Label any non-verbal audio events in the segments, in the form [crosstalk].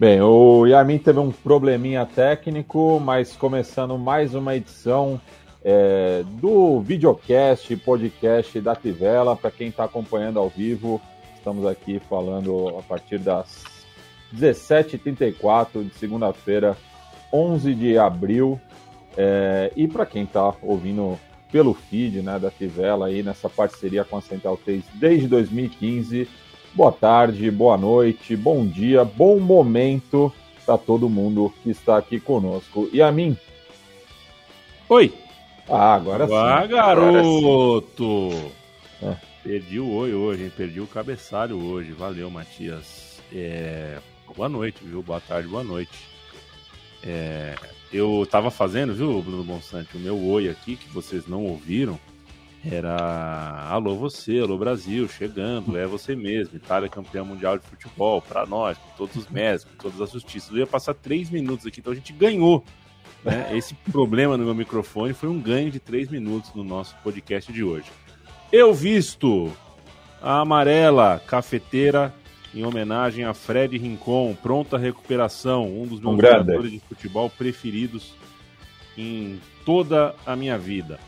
Bem, o Yamin teve um probleminha técnico, mas começando mais uma edição é, do videocast, podcast da Tivela. Para quem está acompanhando ao vivo, estamos aqui falando a partir das 17h34 de segunda-feira, 11 de abril. É, e para quem está ouvindo pelo feed né, da Tivela aí nessa parceria com a Central 3 desde 2015 boa tarde, boa noite, bom dia, bom momento para todo mundo que está aqui conosco. E a mim? Oi. Ah, agora sim. Ah, garoto! É. Perdi o oi hoje, hein? Perdi o cabeçalho hoje. Valeu, Matias. É... Boa noite, viu? Boa tarde, boa noite. É... Eu tava fazendo, viu, Bruno Bonsante, o meu oi aqui, que vocês não ouviram era alô você, alô Brasil, chegando, é você mesmo, Itália campeã mundial de futebol, para nós, com todos os médicos, com todas as justiças. Eu ia passar três minutos aqui, então a gente ganhou. Né? [laughs] Esse problema no meu microfone foi um ganho de três minutos no nosso podcast de hoje. Eu visto a amarela cafeteira em homenagem a Fred Rincon, pronta recuperação, um dos meus um jogadores de futebol preferidos em toda a minha vida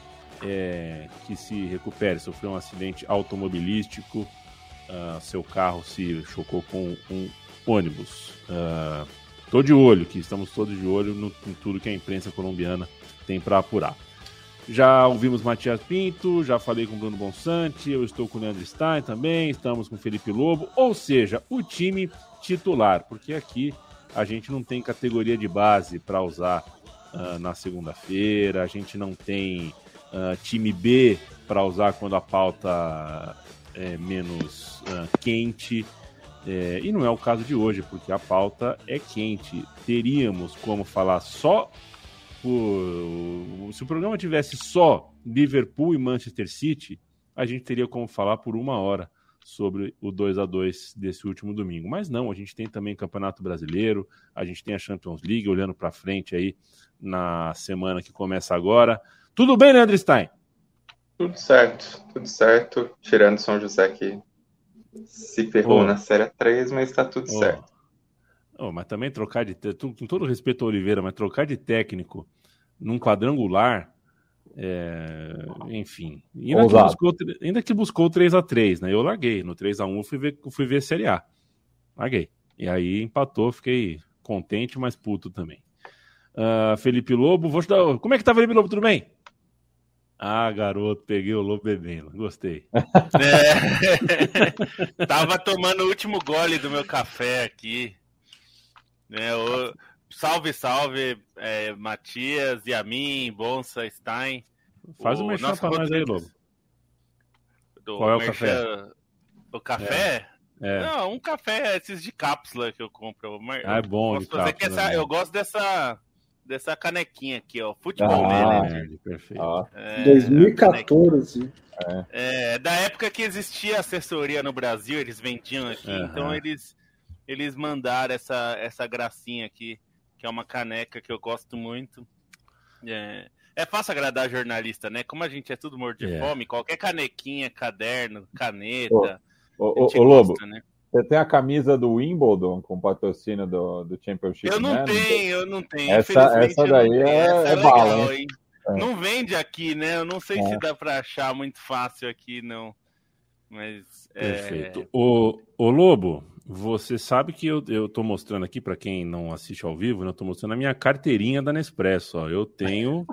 é, que se recupere. Sofreu um acidente automobilístico, uh, seu carro se chocou com um ônibus. Uh, de olho, que estamos todos de olho no, em tudo que a imprensa colombiana tem para apurar. Já ouvimos Matias Pinto, já falei com Bruno Bonsante, eu estou com o Leandro Stein também, estamos com Felipe Lobo, ou seja, o time titular, porque aqui a gente não tem categoria de base para usar uh, na segunda-feira, a gente não tem uh, time B para usar quando a pauta é menos uh, quente. É, e não é o caso de hoje, porque a pauta é quente. Teríamos como falar só por. Se o programa tivesse só Liverpool e Manchester City, a gente teria como falar por uma hora sobre o 2 a 2 desse último domingo. Mas não, a gente tem também Campeonato Brasileiro, a gente tem a Champions League olhando para frente aí na semana que começa agora. Tudo bem, Leandro Stein? Tudo certo, tudo certo. Tirando São José que se ferrou oh. na Série 3, mas está tudo oh. certo. Oh, mas também trocar de. Com todo respeito ao Oliveira, mas trocar de técnico num quadrangular. É, enfim. Ainda que, buscou, ainda que buscou 3x3, né? Eu larguei. No 3x1 fui ver, fui ver Série A. Larguei. E aí empatou, fiquei contente, mas puto também. Uh, Felipe Lobo, vou te dar. Como é que tá, Felipe Lobo? Tudo bem? Ah, garoto, peguei o lobo bebendo. Gostei. [laughs] É, tava tomando o último gole do meu café aqui. É, o... Salve, salve, é, Matias, Yamin, Bonsa, Stein. Faz o, o merchan pra nós aí, Lobo. Do Qual é o merchan... café? O café? É. é. Não, um café, esses de cápsula que eu compro. Ah, é bom, de cápsula, essa, né? Eu gosto dessa dessa canequinha aqui, ó. Futebol ah, Manager. Perfeito. Ah. É, 2014. É. é. da época que existia assessoria no Brasil, eles vendiam aqui, uhum. então eles, eles mandaram essa, essa gracinha aqui, que é uma caneca que eu gosto muito. É, é fácil agradar jornalista, né? Como a gente é tudo morto de é. fome, qualquer canequinha, caderno, caneta. Ô, ô, ô Lobo, né? Você tem a camisa do Wimbledon com patrocínio do, do Championship? Eu não né? tenho, eu não tenho. Essa, essa daí é, essa é, é bala, hein? É. Não vende aqui, né? Eu não sei é. se dá para achar muito fácil aqui, não. Mas. É, Perfeito. O, o Lobo, você sabe que eu, eu tô mostrando aqui, para quem não assiste ao vivo, né, eu tô mostrando a minha carteirinha da Nespresso. Ó. Eu tenho.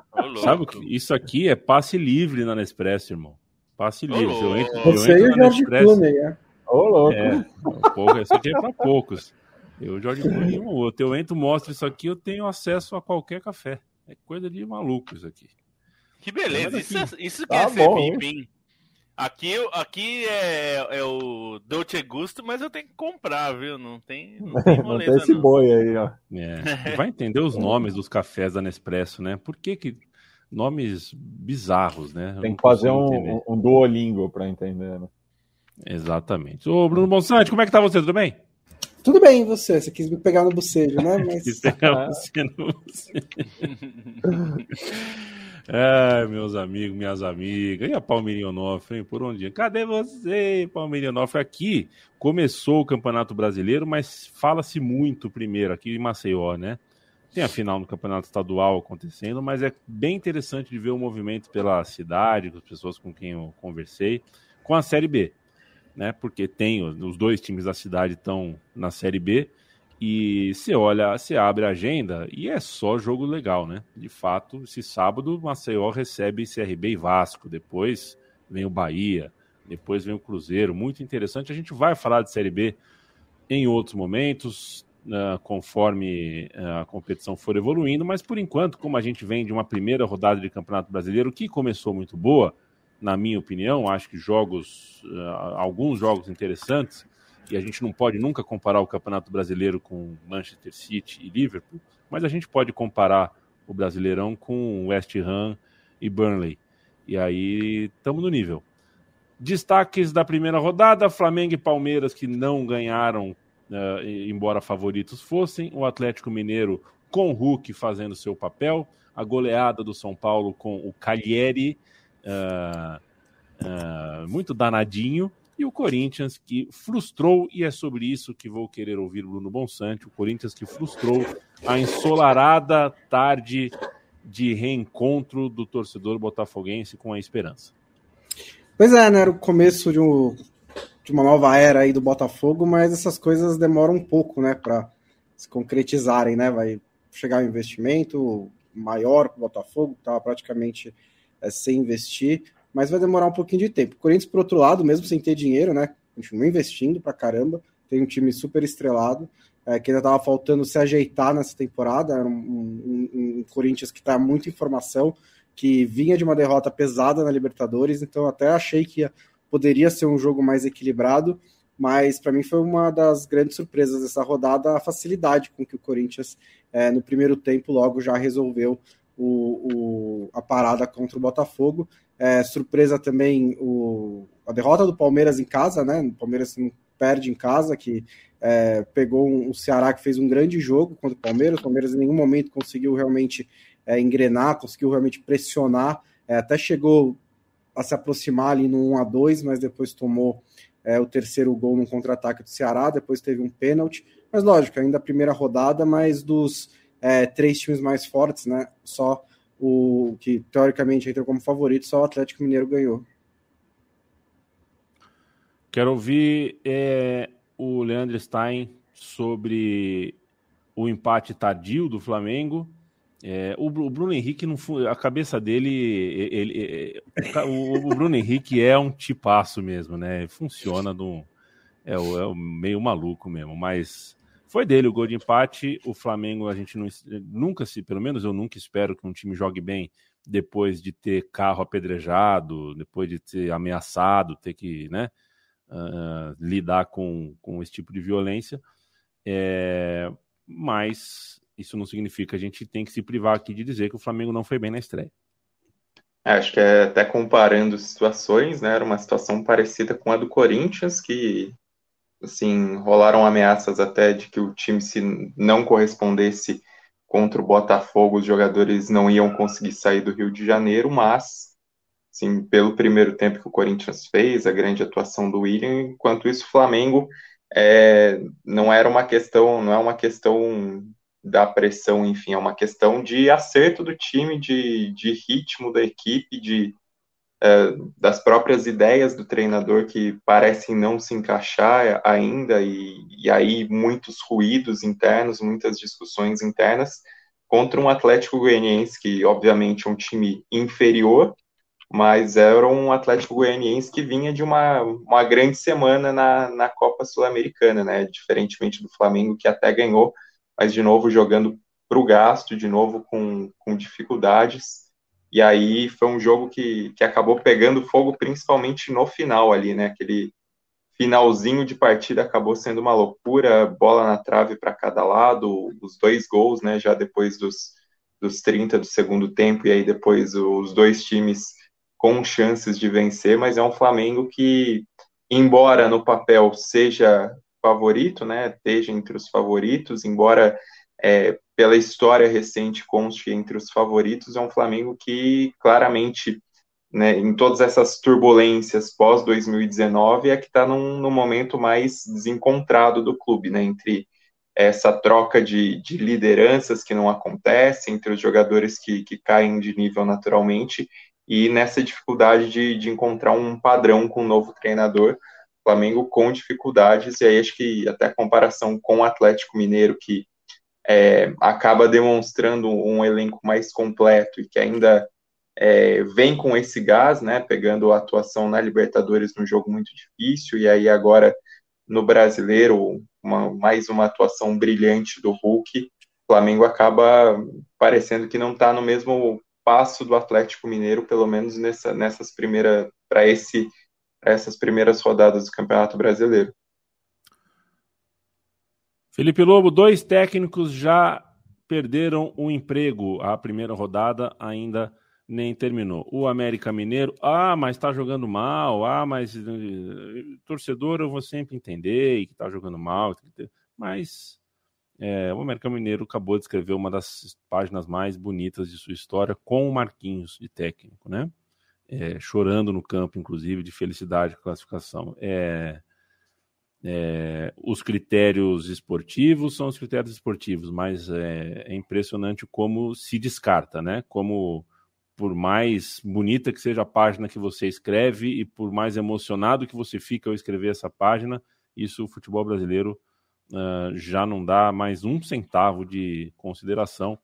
sabe Isso aqui é passe livre na Nespresso, irmão. Passe livre. Eu entro, Você eu entro na Nespresso. Clooney, é? Ô, louco. É, um pouco, isso aqui é para poucos. Eu, Jorge Bruno, um ou outro. Eu entro, mostro isso aqui, eu tenho acesso a qualquer café. É coisa de maluco isso aqui. Que beleza, isso, é, isso que tá é ser VIP, hein? Aqui, aqui é, é o Dolce Gusto, mas eu tenho que comprar, viu? Não tem, não tem, [laughs] moleza, não tem esse não. boi aí, ó. É. Vai entender os nomes dos cafés da Nespresso, né? Por que que... Nomes bizarros, né? Eu tem que fazer um, um, Duolingo para entender, né? Exatamente. Ô, Bruno Bonsante, como é que tá você? Tudo bem? Tudo bem, você. Você quis me pegar no bocejo, né? [laughs] Mas... quis pegar você no bocejo. [laughs] Ai, meus amigos, minhas amigas. E a Palmeirinha Onofre, hein? Por onde? Cadê você, Palmeirinha Onofre? Aqui começou o Campeonato Brasileiro, mas fala-se muito primeiro aqui em Maceió, né? Tem a final no Campeonato Estadual acontecendo, mas é bem interessante de ver o movimento pela cidade, com as pessoas com quem eu conversei, com a Série B né? Porque tem os dois times da cidade estão na Série B e você olha, você abre a agenda e é só jogo legal, né? De fato, esse sábado Maceió recebe CRB e Vasco, depois vem o Bahia, depois vem o Cruzeiro, muito interessante. A gente vai falar de Série B em outros momentos, uh, conforme uh, a competição for evoluindo, mas por enquanto, como a gente vem de uma primeira rodada de Campeonato Brasileiro que começou muito boa, na minha opinião. Acho que jogos, uh, alguns jogos interessantes, e a gente não pode nunca comparar o Campeonato Brasileiro com Manchester City e Liverpool, mas a gente pode comparar o Brasileirão com West Ham e Burnley. E aí estamos no nível. Destaques da primeira rodada: Flamengo e Palmeiras que não ganharam, uh, embora favoritos fossem. O Atlético Mineiro com o Hulk fazendo seu papel. A goleada do São Paulo com o Cagliari uh, uh, muito danadinho, e o Corinthians que frustrou, e é sobre isso que vou querer ouvir Bruno Bonsante, o Corinthians que frustrou a ensolarada tarde de reencontro do torcedor botafoguense com a esperança. Pois é, né? Era o começo de, um, de uma nova era aí do Botafogo, mas essas coisas demoram um pouco, né, para se concretizarem, né? Vai chegar um investimento maior para o Botafogo, estava praticamente é, sem investir, mas vai demorar um pouquinho de tempo. O Corinthians, por outro lado, mesmo sem ter dinheiro, né, continua investindo pra caramba, tem um time super estrelado, é, que ainda estava faltando se ajeitar nessa temporada, era um, um, um Corinthians que está muito em formação, que vinha de uma derrota pesada na Libertadores, então até achei que poderia ser um jogo mais equilibrado, mas para mim foi uma das grandes surpresas dessa rodada a facilidade com que o Corinthians é, no primeiro tempo logo já resolveu o, o, a parada contra o Botafogo. É, surpresa também o, a derrota do Palmeiras em casa, né? O Palmeiras não perde em casa, que é, pegou um, o Ceará que fez um grande jogo contra o Palmeiras. O Palmeiras em nenhum momento conseguiu realmente é, engrenar, conseguiu realmente pressionar, é, até chegou a se aproximar ali no 1 a 2 mas depois tomou é, o terceiro gol no contra-ataque do Ceará, depois teve um pênalti. Mas lógico, ainda a primeira rodada, mas dos é, três times mais fortes, né? Só o que teoricamente entrou como favorito, só o Atlético Mineiro ganhou. Quero ouvir é, o Leandro Stein sobre o empate tardio do Flamengo. É, o, o, Bruno Henrique não a cabeça dele, ele, ele, o, o, Bruno Henrique é um tipaço mesmo, né? Funciona no, é, é meio maluco mesmo, mas foi dele o gol de empate. O Flamengo, a gente não, nunca se, pelo menos eu nunca espero que um time jogue bem depois de ter carro apedrejado, depois de ter ameaçado, ter que né, uh, lidar com, com esse tipo de violência. É, mas isso não significa a gente tem que se privar aqui de dizer que o Flamengo não foi bem na estreia. É, acho que é até comparando situações, né? Era uma situação parecida com a do Corinthians, que assim, rolaram ameaças até de que o time, se não correspondesse contra o Botafogo, os jogadores não iam conseguir sair do Rio de Janeiro, mas, assim, pelo primeiro tempo que o Corinthians fez, a grande atuação do William, enquanto isso o Flamengo é, não era uma questão, não é uma questão da pressão, enfim, é uma questão de acerto do time, de, de ritmo da equipe, de das próprias ideias do treinador que parecem não se encaixar ainda, e, e aí muitos ruídos internos, muitas discussões internas, contra um Atlético Goianiense que, obviamente, é um time inferior, mas era um Atlético Goianiense que vinha de uma, uma grande semana na, na Copa Sul-Americana, né? Diferentemente do Flamengo, que até ganhou, mas de novo jogando para o gasto, de novo com, com dificuldades. E aí foi um jogo que, que acabou pegando fogo, principalmente no final ali, né? Aquele finalzinho de partida acabou sendo uma loucura, bola na trave para cada lado, os dois gols, né? Já depois dos, dos 30 do segundo tempo, e aí depois os dois times com chances de vencer, mas é um Flamengo que, embora no papel seja favorito, né, esteja entre os favoritos, embora é, pela história recente conste entre os favoritos, é um Flamengo que claramente, né, em todas essas turbulências pós 2019, é que está num, num, momento mais desencontrado do clube, né, entre essa troca de, de lideranças que não acontece, entre os jogadores que, que caem de nível naturalmente e nessa dificuldade de, de encontrar um padrão com o um novo treinador, Flamengo com dificuldades, e aí acho que até a comparação com o Atlético Mineiro, que é, acaba demonstrando um elenco mais completo e que ainda é, vem com esse gás, né, pegando a atuação na Libertadores num jogo muito difícil, e aí agora no Brasileiro, uma, mais uma atuação brilhante do Hulk, o Flamengo acaba parecendo que não está no mesmo passo do Atlético Mineiro, pelo menos nessa, nessas primeiras, para esse essas primeiras rodadas do Campeonato Brasileiro. Felipe Lobo, dois técnicos já perderam o emprego. A primeira rodada ainda nem terminou. O América Mineiro, ah, mas está jogando mal, ah, mas eh, torcedor eu vou sempre entender que está jogando mal, mas é, o América Mineiro acabou de escrever uma das páginas mais bonitas de sua história com o Marquinhos de técnico, né? É, chorando no campo, inclusive, de felicidade com a classificação. É, é, os critérios esportivos são os critérios esportivos, mas é, é, impressionante como se descarta, né? Como por mais bonita que seja a página que você escreve e por mais emocionado que você fica ao escrever essa página, isso o futebol brasileiro uh, já não dá mais um centavo de consideração.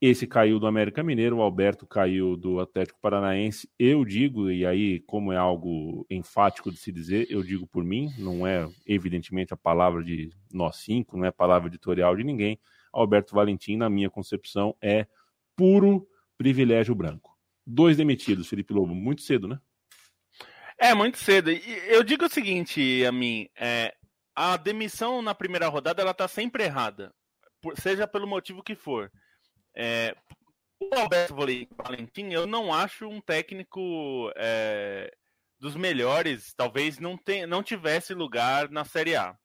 Esse caiu do América Mineiro, o Alberto caiu do Atlético Paranaense. Eu digo, e aí, como é algo enfático de se dizer, eu digo por mim, não é evidentemente a palavra de nós cinco, não é palavra editorial de ninguém. Alberto Valentim, na minha concepção, é puro privilégio branco. Dois demitidos, Felipe Lobo, muito cedo, né? É, muito cedo. Eu digo o seguinte, a mim, é, a demissão na primeira rodada ela tá sempre errada, seja pelo motivo que for. É, o Alberto Valentim, eu não acho um técnico é, dos melhores, talvez não, tem, não tivesse lugar na Série A.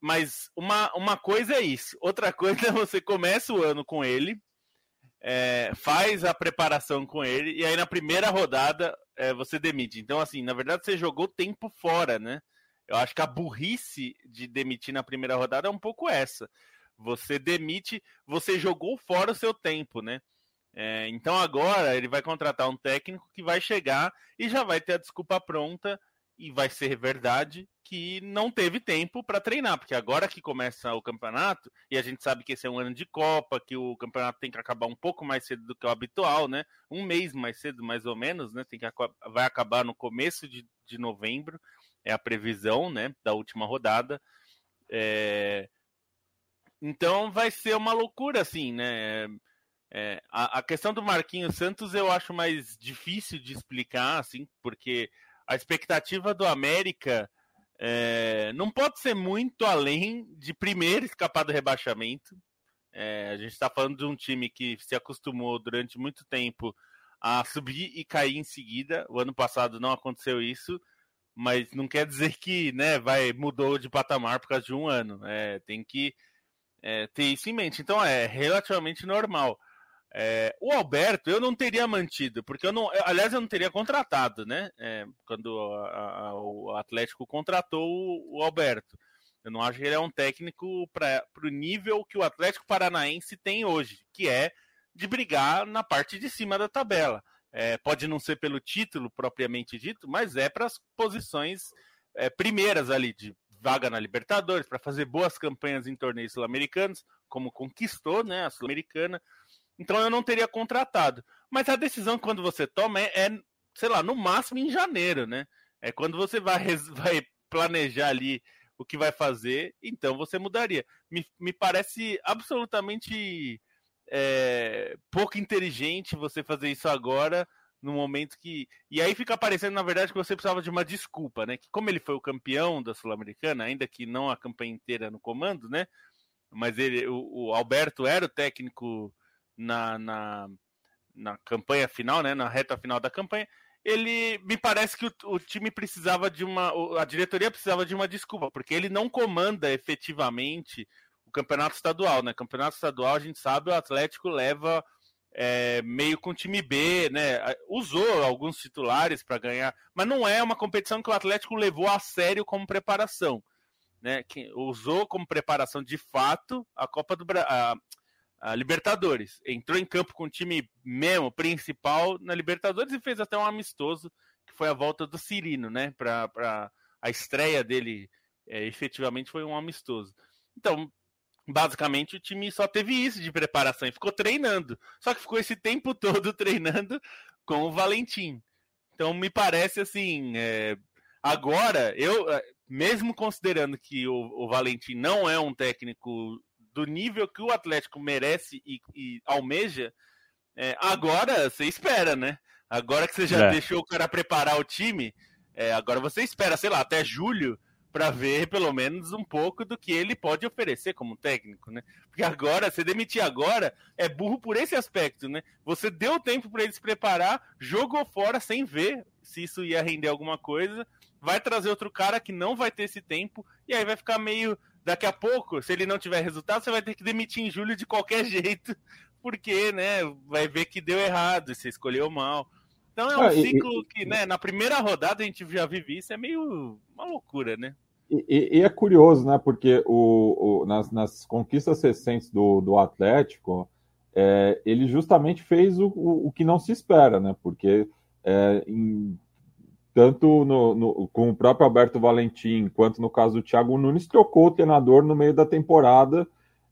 Mas uma, uma coisa é isso, outra coisa é você começa o ano com ele, é, faz a preparação com ele, e aí na primeira rodada é, você demite. Então, assim, na verdade você jogou tempo fora, né? Eu acho que a burrice de demitir na primeira rodada é um pouco essa. Você demite, você jogou fora o seu tempo, né? É, então agora ele vai contratar um técnico que vai chegar e já vai ter a desculpa pronta e vai ser verdade que não teve tempo para treinar, porque agora que começa o campeonato, e a gente sabe que esse é um ano de Copa, que o campeonato tem que acabar um pouco mais cedo do que o habitual, né? Um mês mais cedo, mais ou menos, né? Tem que, vai acabar no começo de, de novembro é a previsão né, da última rodada. É... Então vai ser uma loucura, assim, né? É, a, a, questão do Marquinhos Santos eu acho mais difícil de explicar, assim, porque a expectativa do América é, não pode ser muito além de primeiro escapar do rebaixamento. É, a gente está falando de um time que se acostumou durante muito tempo a subir e cair em seguida. O ano passado não aconteceu isso mas não quer dizer que né, vai mudou de patamar por causa de um ano. É, tem que é, ter isso em mente. Então é relativamente normal. É, o Alberto eu não teria mantido, porque eu não, aliás, eu não teria contratado, né? É, quando a, a, o Atlético contratou o, o, Alberto. Eu não acho que ele é um técnico para o nível que o Atlético Paranaense tem hoje, que é de brigar na parte de cima da tabela. É, pode não ser pelo título propriamente dito, mas é para as posições é, primeiras ali de vaga na Libertadores, para fazer boas campanhas em torneios sul-americanos, como conquistou né, a Sul-Americana. Então eu não teria contratado. Mas a decisão quando você toma é, é sei lá, no máximo em janeiro, né? É quando você vai, [laughs] vai planejar ali o que vai fazer, então você mudaria. Me, me parece absolutamente é, pouco inteligente você fazer isso agora, no momento que. E aí fica parecendo, na verdade, que você precisava de uma desculpa, né? Que como ele foi o campeão da Sul-Americana, ainda que não a campanha inteira no comando, né? Mas ele, o, o Alberto era o técnico na, na, na campanha final, né? Na reta final da campanha ele me parece que o, o, time precisava de uma. A diretoria precisava de uma desculpa, porque ele não comanda efetivamente o campeonato estadual, né? Campeonato estadual, a gente sabe, o Atlético leva é, meio com time B, né? Usou alguns titulares para ganhar, mas não é uma competição que o Atlético levou a sério como preparação. Né, que usou como preparação de fato a Copa do Brasil, a Libertadores. Entrou em campo com o time mesmo, principal, na Libertadores e fez até um amistoso, que foi a volta do Cirino, né? Para a estreia dele, é, efetivamente, foi um amistoso. Então, basicamente, o time só teve isso de preparação e ficou treinando. Só que ficou esse tempo [laughs] todo treinando com o Valentim. Então, me parece assim. É... Agora, eu, é, mesmo considerando que o, o Valentim não é um técnico do nível que o Atlético merece e, e almeja, é, agora você espera, né? Agora que você já é. deixou o cara preparar o time, é, agora você espera, sei lá, até julho para ver pelo menos um pouco do que ele pode oferecer como técnico, né? Porque agora, se demitir agora, é burro por esse aspecto, né? Você deu tempo para ele se preparar, jogou fora sem ver se isso ia render alguma coisa, vai trazer outro cara que não vai ter esse tempo e aí vai ficar meio daqui a pouco, se ele não tiver resultado, você vai ter que demitir em julho de qualquer [laughs] jeito, porque, né, vai ver que deu errado, você escolheu mal. Então é um ah, ciclo e, que, né, na primeira rodada a gente já vive isso, é meio uma loucura, né? E, e é curioso, né, porque o, o nas, nas, conquistas recentes do, do Atlético, é, ele justamente fez o, o, o, que não se espera, né, porque é, em tanto no, no, com o próprio Alberto Valentim, quanto no caso do Thiago Nunes, trocou o treinador no meio da temporada,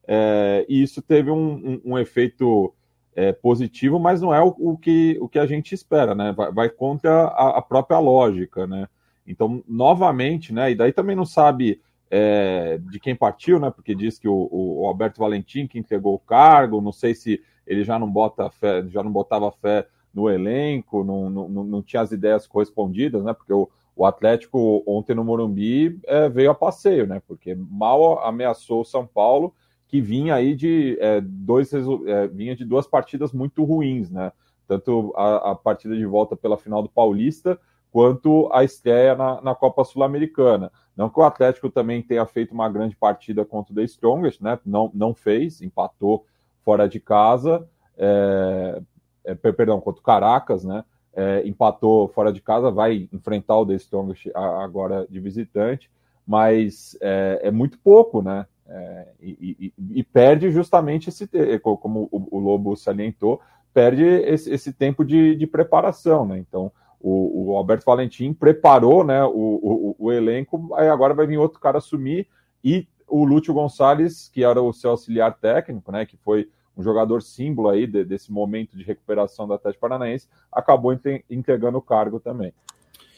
é, e isso teve um, um, um efeito é, positivo, mas não é o, que, o que a gente espera, né? Vai, vai contra a, a, própria lógica, né? Então, novamente, né? E daí também não sabe é, de quem partiu, né? Porque diz que o, o, Alberto Valentim que entregou o cargo, não sei se ele já não bota fé, já não botava fé no elenco, não, não, não tinha as ideias correspondidas, né? Porque o, o Atlético ontem no Morumbi é, veio a passeio, né? Porque mal ameaçou o São Paulo, que vinha aí de é, dois é, vinha de duas partidas muito ruins, né? Tanto a, a, partida de volta pela final do Paulista quanto a estreia na, na Copa Sul-Americana. Não que o Atlético também tenha feito uma grande partida contra o The Strongest, né? Não, não fez, empatou fora de casa. É, é, perdão, contra o Caracas, né? É, empatou fora de casa, vai enfrentar o The Strongest agora de visitante, mas é, é muito pouco, né? É, e, e, e, perde justamente esse, como o, o Lobo salientou, perde esse, esse tempo de, de, preparação, né? Então, o, o, Alberto Valentim preparou né, o, o, elenco, aí agora vai vir outro cara assumir, e o Lúcio Gonçalves, que era o seu auxiliar técnico, né? Que foi um jogador símbolo aí de, desse momento de recuperação do Atlético Paranaense, acabou entregando o cargo também.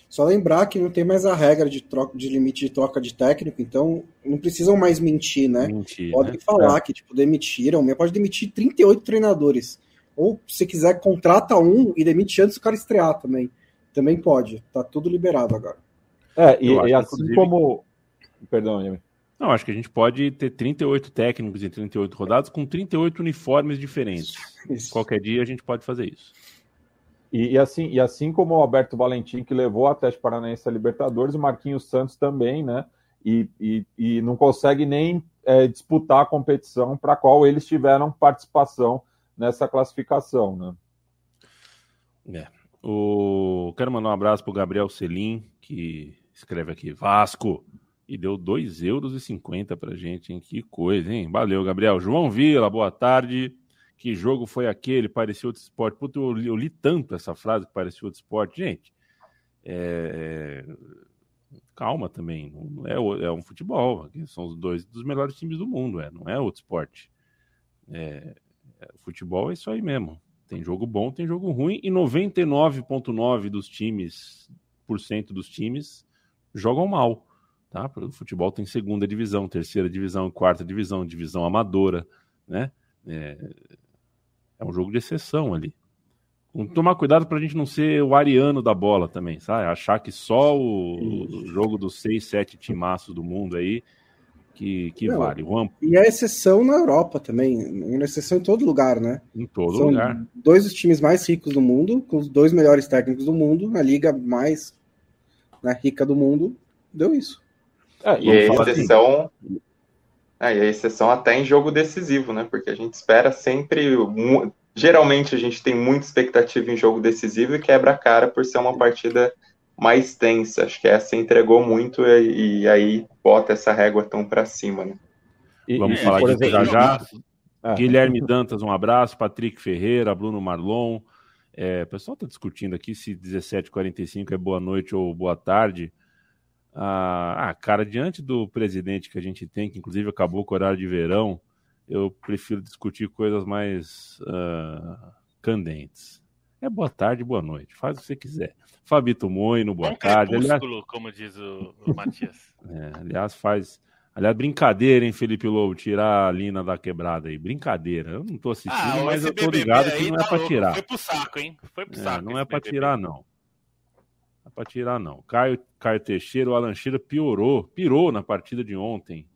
Só lembrar que não tem mais a regra de, troca, de limite de troca de técnico, então não precisam mais mentir, né? Mentir, Podem né? falar é. que tipo, demitiram, pode demitir 38 treinadores. Ou se quiser, contrata um e demite antes do cara estrear também. Também pode. Tá tudo liberado agora. É, e, e assim inclusive... como. Perdão, Yami. Não, acho que a gente pode ter 38 técnicos em 38 rodadas com 38 uniformes diferentes. [laughs] Isso. Qualquer dia a gente pode fazer isso. E, e, assim, e assim como o Alberto Valentim, que levou o Atlético Paranaense a Libertadores, o Marquinhos Santos também, né? E, e, e não consegue nem é, disputar a competição para a qual eles tiveram participação nessa classificação, né? É. O... Quero mandar um abraço para o Gabriel Selim, que escreve aqui, Vasco, e deu 2,50 euros pra gente, hein? Que coisa, hein? Valeu, Gabriel. João Vila, boa tarde. Que jogo foi aquele? Parecia outro esporte. Puta, eu li, eu li tanto essa frase que parecia outro esporte. Gente, é... calma também. Não é, é um futebol. São os dois dos melhores times do mundo, é, não é outro esporte. É, É, futebol é isso aí mesmo. Tem jogo bom, tem jogo ruim, e 99,9% dos times, por cento dos times, jogam mal. Tá? O futebol tem segunda divisão, terceira divisão, quarta divisão, divisão amadora, né? É, é um jogo de exceção ali. Tomar cuidado para a gente não ser o ariano da bola também, sabe? Achar que só o, o jogo dos seis, sete timaços do mundo aí que, que não, vale. Juan... E a exceção na Europa também, e a exceção em todo lugar, né? Em todo São lugar. Dois dos times mais ricos do mundo, com os dois melhores técnicos do mundo, na liga mais né, rica do mundo, deu isso. É, e a exceção. Assim. É, e a exceção até em jogo decisivo, né? Porque a gente espera sempre. Geralmente a gente tem muita expectativa em jogo decisivo e quebra a cara por ser uma partida mais tensa. Acho que essa entregou muito e, e aí bota essa régua tão para cima, né? E, Vamos falar disso exemplo, já já. Ah. Guilherme Dantas, um abraço. Patrick Ferreira, Bruno Marlon. É, o pessoal está discutindo aqui se 17h45 é boa noite ou boa tarde. Ah, ah, cara, diante do presidente que a gente tem, que inclusive acabou com o horário de verão, eu prefiro discutir coisas mais uh, candentes. É boa tarde, boa noite. Faz o que você quiser. Fabito Moino, boa é tarde. Aliás, como diz o, o Matias. [laughs] É, aliás, faz. Aliás, brincadeira, hein, Felipe Lobo, tirar a Lina da quebrada aí. Brincadeira. Eu não tô assistindo, ah, mas eu tô ligado que não é tá pra tirar. Foi pro saco, hein? Foi pro é, saco. Não é pra tirar, não. Não é pra tirar, não. Caio, Caio Teixeira, o Alan Shearer piorou, pirou na partida de ontem.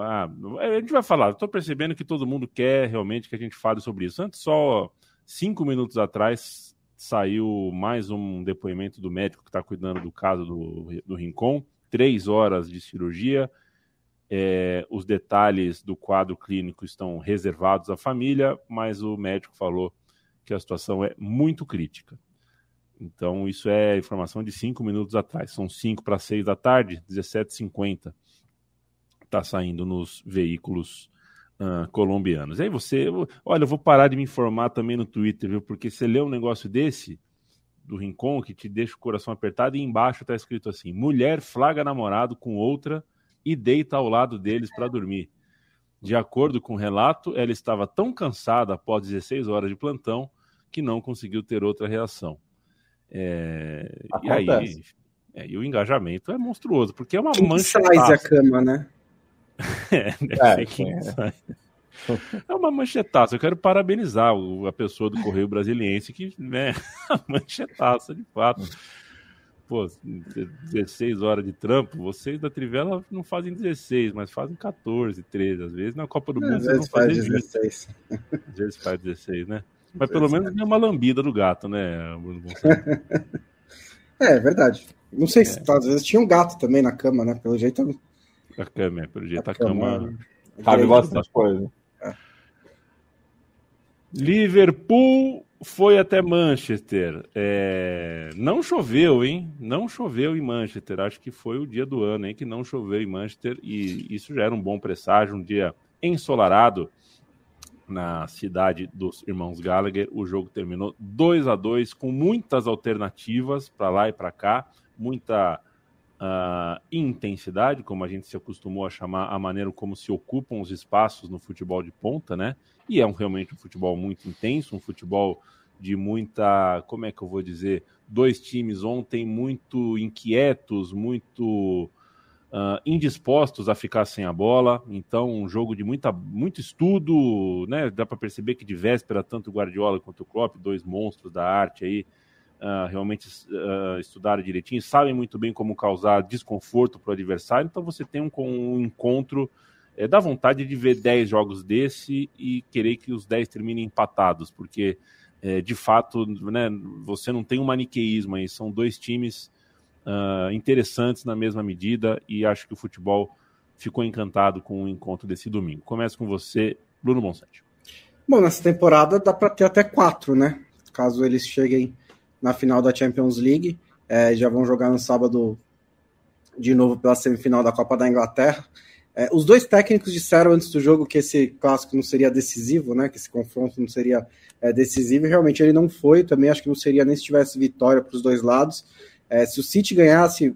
Ah, a gente vai falar, estou percebendo que todo mundo quer realmente que a gente fale sobre isso. Antes, só cinco minutos atrás, saiu mais um depoimento do médico que está cuidando do caso do, do Rincon. Três horas de cirurgia. É, os detalhes do quadro clínico estão reservados à família, mas o médico falou que a situação é muito crítica. Então, isso é informação de cinco minutos atrás. São cinco para seis da tarde, 17h50 está saindo nos veículos uh, colombianos. Aí você, olha, eu vou parar de me informar também no Twitter, viu? Porque você lê um negócio desse do Rincon que te deixa o coração apertado e embaixo está escrito assim: mulher flaga namorado com outra e deita ao lado deles para dormir. De acordo com o relato, ela estava tão cansada após 16 horas de plantão que não conseguiu ter outra reação. É... E aí, é, e o engajamento é monstruoso, porque é uma Quem mancha. A cama, né? [laughs] é, é, é uma manchetaça. Eu quero parabenizar a pessoa do Correio Brasiliense que, né, [laughs] a manchetaça de fato. Pô, 16 horas de trampo, vocês da Trivela não fazem 16, mas fazem 14, 13. Às vezes na Copa do Mundo você não faz 16. Às vezes faz 16, né? Mas pelo menos é uma lambida do gato, né, Bruno [laughs] É, é verdade. Não sei se é. às vezes tinha um gato também na cama, né? Pelo jeito a cama, é, pelo jeito a, a cama. cama... Cabe bastante coisa. É. Liverpool foi até Manchester. É... Não choveu, hein? Não choveu em Manchester. Acho que foi o dia do ano, hein? Que não choveu em Manchester e isso já era um bom presságio. Um dia ensolarado na cidade dos irmãos Gallagher. O jogo terminou 2 a 2 com muitas alternativas para lá e para cá, muita uh, intensidade, como a gente se acostumou a chamar a maneira como se ocupam os espaços no futebol de ponta, né? E é um, realmente um futebol muito intenso, um futebol de muita, como é que eu vou dizer, dois times ontem muito inquietos, muito uh, indispostos a ficar sem a bola. Então, um jogo de muita, muito estudo, né? Dá para perceber que de véspera tanto o Guardiola quanto o Klopp, dois monstros da arte aí, uh, realmente uh, estudaram direitinho, sabem muito bem como causar desconforto para o adversário, então você tem um, um encontro, é, dá vontade de ver 10 jogos desse e querer que os 10 terminem empatados, porque é, de fato né, você não tem um maniqueísmo aí, são dois times uh, interessantes na mesma medida e acho que o futebol ficou encantado com o encontro desse domingo. Começa com você, Bruno Bonsante. Bom, nessa temporada dá para ter até quatro, né? Caso eles cheguem na final da Champions League. É, já vão jogar no sábado de novo pela semifinal da Copa da Inglaterra. É, os dois técnicos disseram antes do jogo que esse clássico não seria decisivo, né? Que esse confronto não seria é, decisivo. E realmente ele não foi. Também acho que não seria nem se tivesse vitória para os dois lados. É, se o City ganhasse,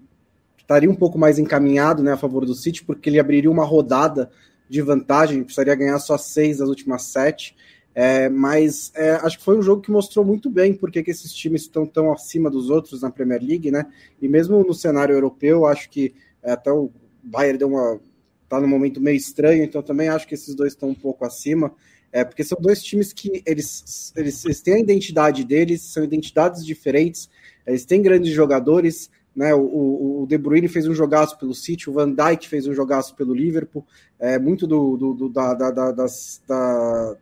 estaria um pouco mais encaminhado, né, a favor do City, porque ele abriria uma rodada de vantagem, precisaria ganhar só seis das últimas sete. É, mas é, acho que foi um jogo que mostrou muito bem porque que esses times estão tão acima dos outros na Premier League, né? E mesmo no cenário europeu, acho que é, até o Bayern deu uma tá num momento meio estranho, então também acho que esses dois estão um pouco acima. É, porque são dois times que eles, eles, eles têm a identidade deles, são identidades diferentes, eles têm grandes jogadores, né? O, o, De Bruyne fez um jogaço pelo City, o Van Dijk fez um jogaço pelo Liverpool. É, muito do, do, do da, da, da, das,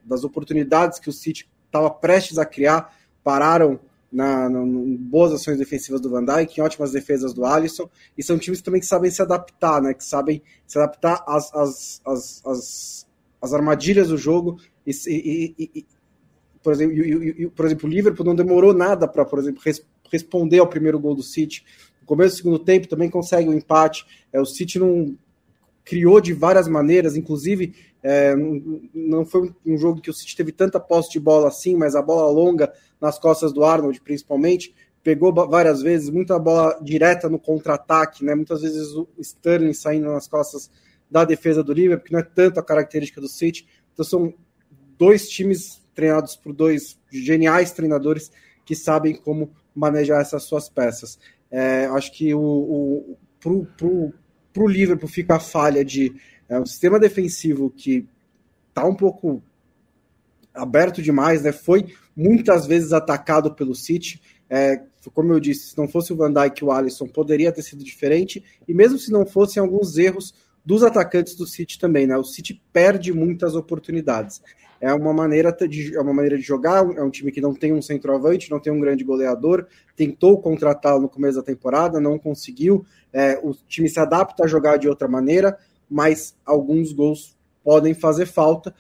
das oportunidades que o City estava prestes a criar pararam na, na, boas ações defensivas do Van Dijk, em ótimas defesas do Alisson, e são times também que sabem se adaptar, né? Que sabem se adaptar às, às, às, às, às armadilhas do jogo e, e, e, por exemplo, por exemplo, o Liverpool não demorou nada para, por exemplo, res, responder ao primeiro gol do City começo do segundo tempo também consegue o um empate. É, o City não criou de várias maneiras, inclusive é, não foi um jogo que o City teve tanta posse de bola assim, mas a bola longa nas costas do Arnold, principalmente, pegou várias vezes, muita bola direta no contra-ataque, né? Muitas vezes o Sterling saindo nas costas da defesa do Liverpool, que não é tanto a característica do City. Então são dois times treinados por dois geniais treinadores que sabem como manejar essas suas peças. É, acho que o, o, pro, pro, pro Liverpool fica a falha de é, um sistema defensivo que tá um pouco aberto demais, né? Foi muitas vezes atacado pelo City. É, como eu disse, se não fosse o Van Dijk e o Alisson, poderia ter sido diferente. E mesmo se não fossem alguns erros dos atacantes do City também, né? O City perde muitas oportunidades é uma maneira de, é uma maneira de jogar, é um time que não tem um centroavante, não tem um grande goleador, tentou contratá-lo no começo da temporada, não conseguiu, é, o time se adapta a jogar de outra maneira, mas alguns gols podem fazer falta,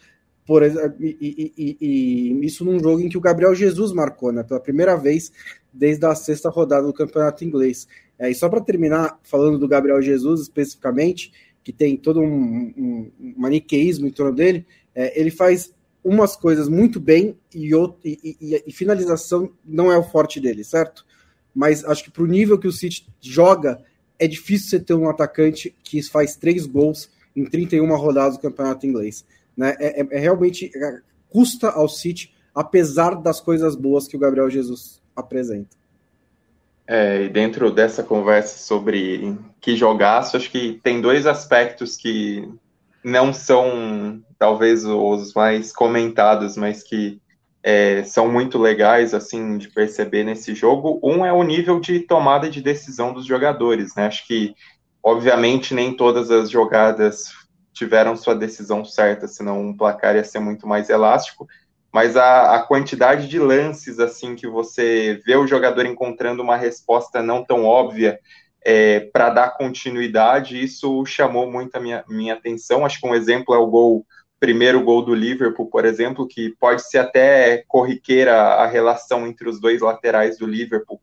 por e, e, e, e, isso num jogo em que o Gabriel Jesus marcou, né, pela primeira vez desde a sexta rodada do campeonato inglês. É, e só para terminar, falando do Gabriel Jesus especificamente, que tem todo um, um, um maniqueísmo em torno dele, é, ele faz umas coisas muito bem e, outro, e, e, e, finalização não é o forte dele, certo? Mas acho que para o nível que o City joga, é difícil você ter um atacante que faz três gols em 31 rodadas do campeonato inglês. Né? É, é, é realmente é, custa ao City, apesar das coisas boas que o Gabriel Jesus apresenta. É, e dentro dessa conversa sobre que jogaço, acho que tem dois aspectos que não são talvez os mais comentados, mas que é, são muito legais assim de perceber nesse jogo. Um é o nível de tomada de decisão dos jogadores, né? Acho que obviamente nem todas as jogadas tiveram sua decisão certa, senão o placar ia ser muito mais elástico. Mas a, a quantidade de lances assim que você vê o jogador encontrando uma resposta não tão óbvia é, para dar continuidade, isso chamou muito a minha, minha atenção. Acho que um exemplo é o gol, primeiro gol do Liverpool, por exemplo, que pode ser até corriqueira a relação entre os dois laterais do Liverpool,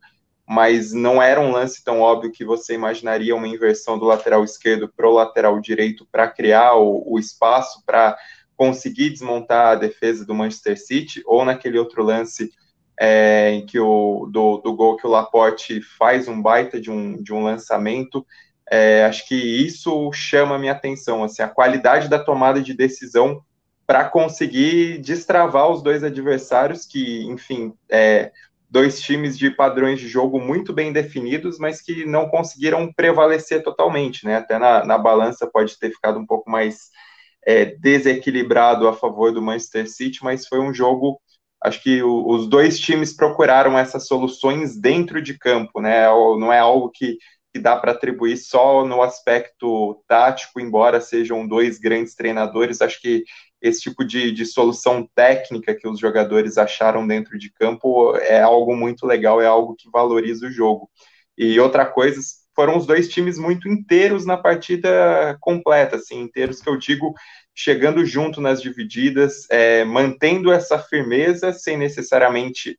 mas não era um lance tão óbvio que você imaginaria uma inversão do lateral esquerdo para o lateral direito para criar o, o espaço para conseguir desmontar a defesa do Manchester City, ou naquele outro lance é, em que o do, do gol que o Laporte faz um baita de um, de um lançamento. É, acho que isso chama a minha atenção, assim, a qualidade da tomada de decisão para conseguir destravar os dois adversários, que, enfim, é, dois times de padrões de jogo muito bem definidos, mas que não conseguiram prevalecer totalmente, né? Até na, na balança pode ter ficado um pouco mais é, desequilibrado a favor do Manchester City, mas foi um jogo acho que o, os dois times procuraram essas soluções dentro de campo, né? Não é algo que, que dá para atribuir só no aspecto tático, embora sejam dois grandes treinadores. Acho que esse tipo de, de solução técnica que os jogadores acharam dentro de campo é algo muito legal, é algo que valoriza o jogo. E outra coisa, foram os dois times muito inteiros na partida completa, assim, inteiros que eu digo chegando junto nas divididas, é, mantendo essa firmeza sem necessariamente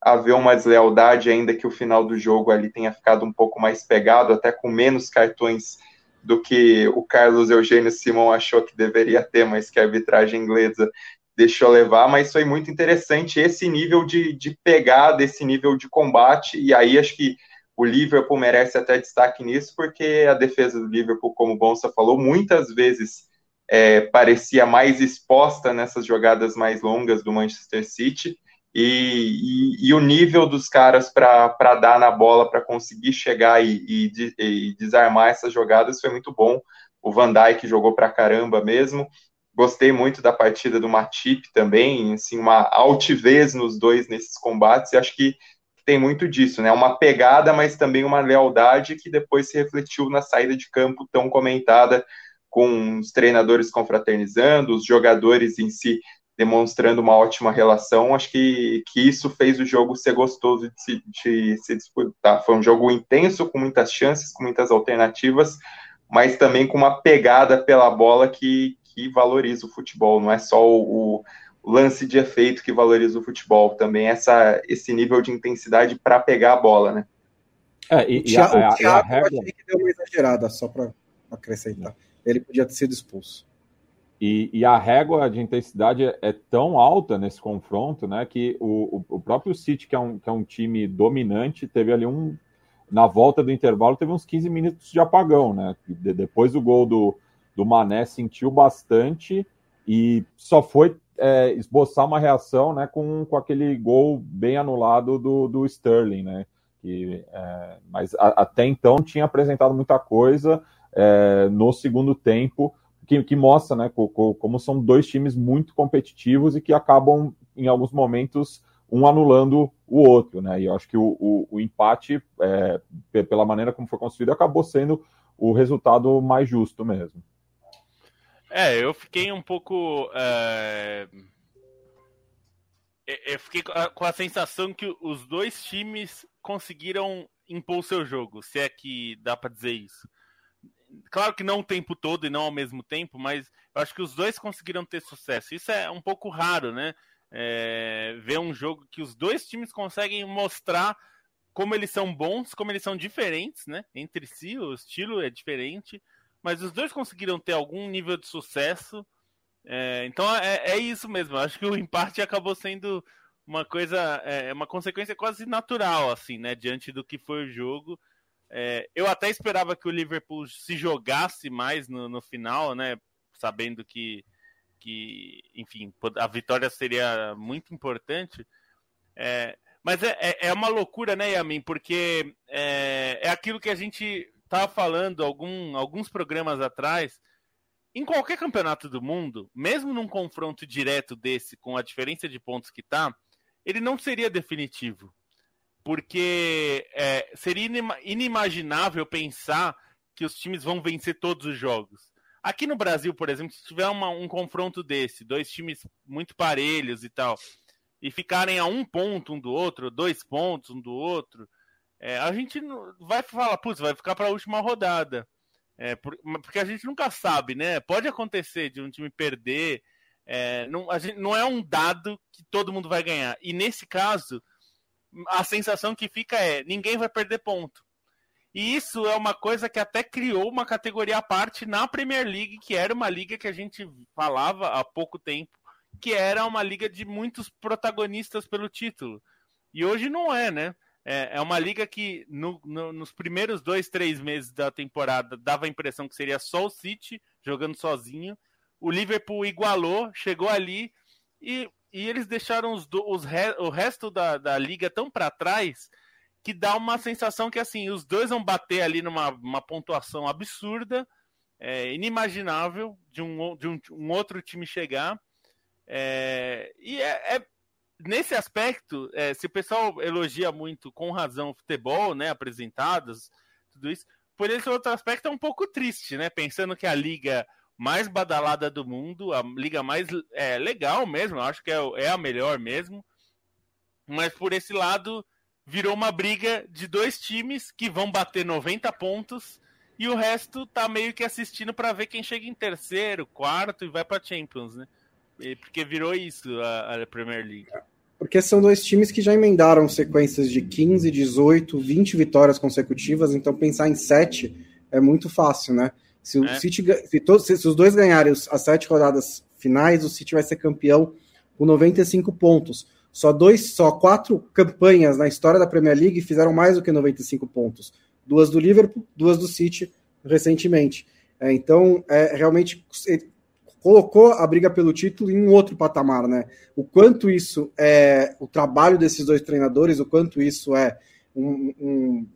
haver uma deslealdade, ainda que o final do jogo ali tenha ficado um pouco mais pegado, até com menos cartões do que o Carlos Eugênio Simão achou que deveria ter, mas que a arbitragem inglesa deixou levar, mas foi muito interessante esse nível de, de pegada, esse nível de combate, e aí acho que o Liverpool merece até destaque nisso, porque a defesa do Liverpool, como o Bonsa falou, muitas vezes é, parecia mais exposta nessas jogadas mais longas do Manchester City. E, e, e o nível dos caras para dar na bola, para conseguir chegar e, e, desarmar essas jogadas foi muito bom. O Van Dijk jogou para caramba mesmo. Gostei muito da partida do Matip também, assim, uma altivez nos dois nesses combates, e acho que tem muito disso, né? Uma pegada, mas também uma lealdade que depois se refletiu na saída de campo tão comentada, com os treinadores confraternizando, os jogadores em si demonstrando uma ótima relação. Acho que, que isso fez o jogo ser gostoso de se, de se disputar. Foi um jogo intenso, com muitas chances, com muitas alternativas, mas também com uma pegada pela bola que, que valoriza o futebol. Não é só o, o lance de efeito que valoriza o futebol, também essa, esse nível de intensidade para pegar a bola, né? É, e, o Thiago, a, a, a, a regra... que deu uma exagerada, só para acrescentar. Ele podia ter sido expulso. E, e, a régua de intensidade é, é, tão alta nesse confronto, né, que o, o, próprio City, que é, um, que é um time dominante, teve ali um. Na volta do intervalo, teve uns 15 minutos de apagão, né? De, depois do gol do, do Mané, sentiu bastante e só foi é, esboçar uma reação né, com, com aquele gol bem anulado do, do Sterling, né? Que, é, mas a, até então tinha apresentado muita coisa é, no segundo tempo que, que mostra né, como são dois times muito competitivos e que acabam, em alguns momentos, um anulando o outro. Né? E eu acho que o, o, o empate, é, pela maneira como foi construído, acabou sendo o resultado mais justo mesmo. É, eu fiquei um pouco. É... Eu fiquei com a sensação que os dois times conseguiram impor o seu jogo, se é que dá para dizer isso claro que não o tempo todo e não ao mesmo tempo, mas eu acho que os dois conseguiram ter sucesso. Isso é um pouco raro, né? É, ver um jogo que os dois times conseguem mostrar como eles são bons, como eles são diferentes, né? Entre si, o estilo é diferente, mas os dois conseguiram ter algum nível de sucesso. É, então é, é, isso mesmo. Eu acho que o empate acabou sendo uma coisa, é, uma consequência quase natural, assim, né? Diante do que foi o jogo. É, eu até esperava que o Liverpool se jogasse mais no, no final, né? Sabendo que, que, enfim, a vitória seria muito importante. É, mas é, é, é uma loucura, né, Yamin? Porque é, é aquilo que a gente estava falando algum, alguns programas atrás. Em qualquer campeonato do mundo, mesmo num confronto direto desse, com a diferença de pontos que tá, ele não seria definitivo porque é, seria inimaginável pensar que os times vão vencer todos os jogos. Aqui no Brasil, por exemplo, se tiver uma, um confronto desse, dois times muito parelhos e tal, e ficarem a um ponto um do outro, dois pontos um do outro, é, a gente vai falar, putz, vai ficar para a última rodada. É, porque a gente nunca sabe, né? Pode acontecer de um time perder, é, não, gente, não é um dado que todo mundo vai ganhar. E nesse caso, a sensação que fica é ninguém vai perder ponto. E isso é uma coisa que até criou uma categoria à parte na Premier League, que era uma liga que a gente falava há pouco tempo, que era uma liga de muitos protagonistas pelo título. E hoje não é, né? É, é uma liga que no, no, nos primeiros dois, três meses da temporada dava a impressão que seria só o City jogando sozinho. O Liverpool igualou, chegou ali e e eles deixaram os, os re, o resto da, da liga tão para trás que dá uma sensação que assim os dois vão bater ali numa uma pontuação absurda, é, inimaginável de um, de um, um outro time chegar. É, e é, é, nesse aspecto, é, se o pessoal elogia muito com razão o futebol, né, apresentadas, tudo isso, por esse outro aspecto é um pouco triste, né, pensando que a liga mais badalada do mundo, a liga mais é, legal mesmo, acho que é, é a melhor mesmo. Mas por esse lado, virou uma briga de dois times que vão bater 90 pontos e o resto tá meio que assistindo para ver quem chega em terceiro, quarto e vai para Champions, né? Porque virou isso a, a, Premier League. Porque são dois times que já emendaram sequências de 15, 18, 20 vitórias consecutivas, então pensar em 7 é muito fácil, né? Se, é. City, se, todos, se, os dois ganharem as sete rodadas finais, o City vai ser campeão com 95 pontos. Só dois, só quatro campanhas na história da Premier League fizeram mais do que 95 pontos. Duas do Liverpool, duas do City recentemente. É, então, é, realmente, colocou a briga pelo título em um outro patamar, né? O quanto isso é o trabalho desses dois treinadores, o quanto isso é um, um,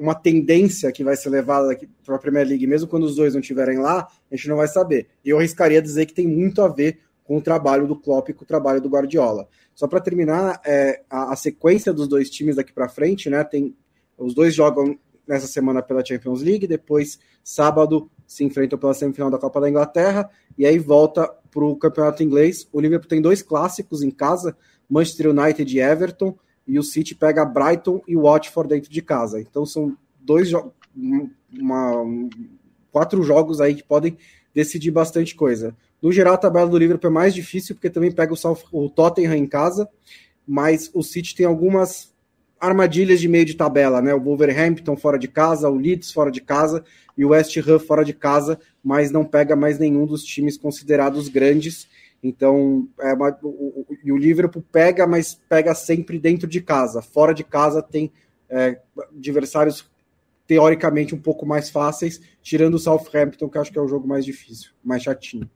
uma tendência que vai ser levada para a Premier League, mesmo quando os dois não estiverem lá, a gente não vai saber. Eu arriscaria dizer que tem muito a ver com o trabalho do Klopp e com o trabalho do Guardiola. Só para terminar, é, a, a, sequência dos dois times daqui para frente, né? Tem os dois jogam nessa semana pela Champions League, depois sábado se enfrentam pela semifinal da Copa da Inglaterra e aí volta para o campeonato inglês. O Liverpool tem dois clássicos em casa, Manchester United e Everton, e o City pega Brighton e Watford dentro de casa. Então são dois jogos, quatro jogos aí que podem decidir bastante coisa. No geral, a tabela do Liverpool é mais difícil porque também pega o, South, o Tottenham em casa, mas o City tem algumas armadilhas de meio de tabela, né? O Wolverhampton fora de casa, o Leeds fora de casa e o West Ham fora de casa, mas não pega mais nenhum dos times considerados grandes. Então, é uma, o, o, e o Liverpool pega, mas pega sempre dentro de casa. Fora de casa tem é, adversários teoricamente um pouco mais fáceis, tirando o Southampton, que acho que é o jogo mais difícil, mais chatinho.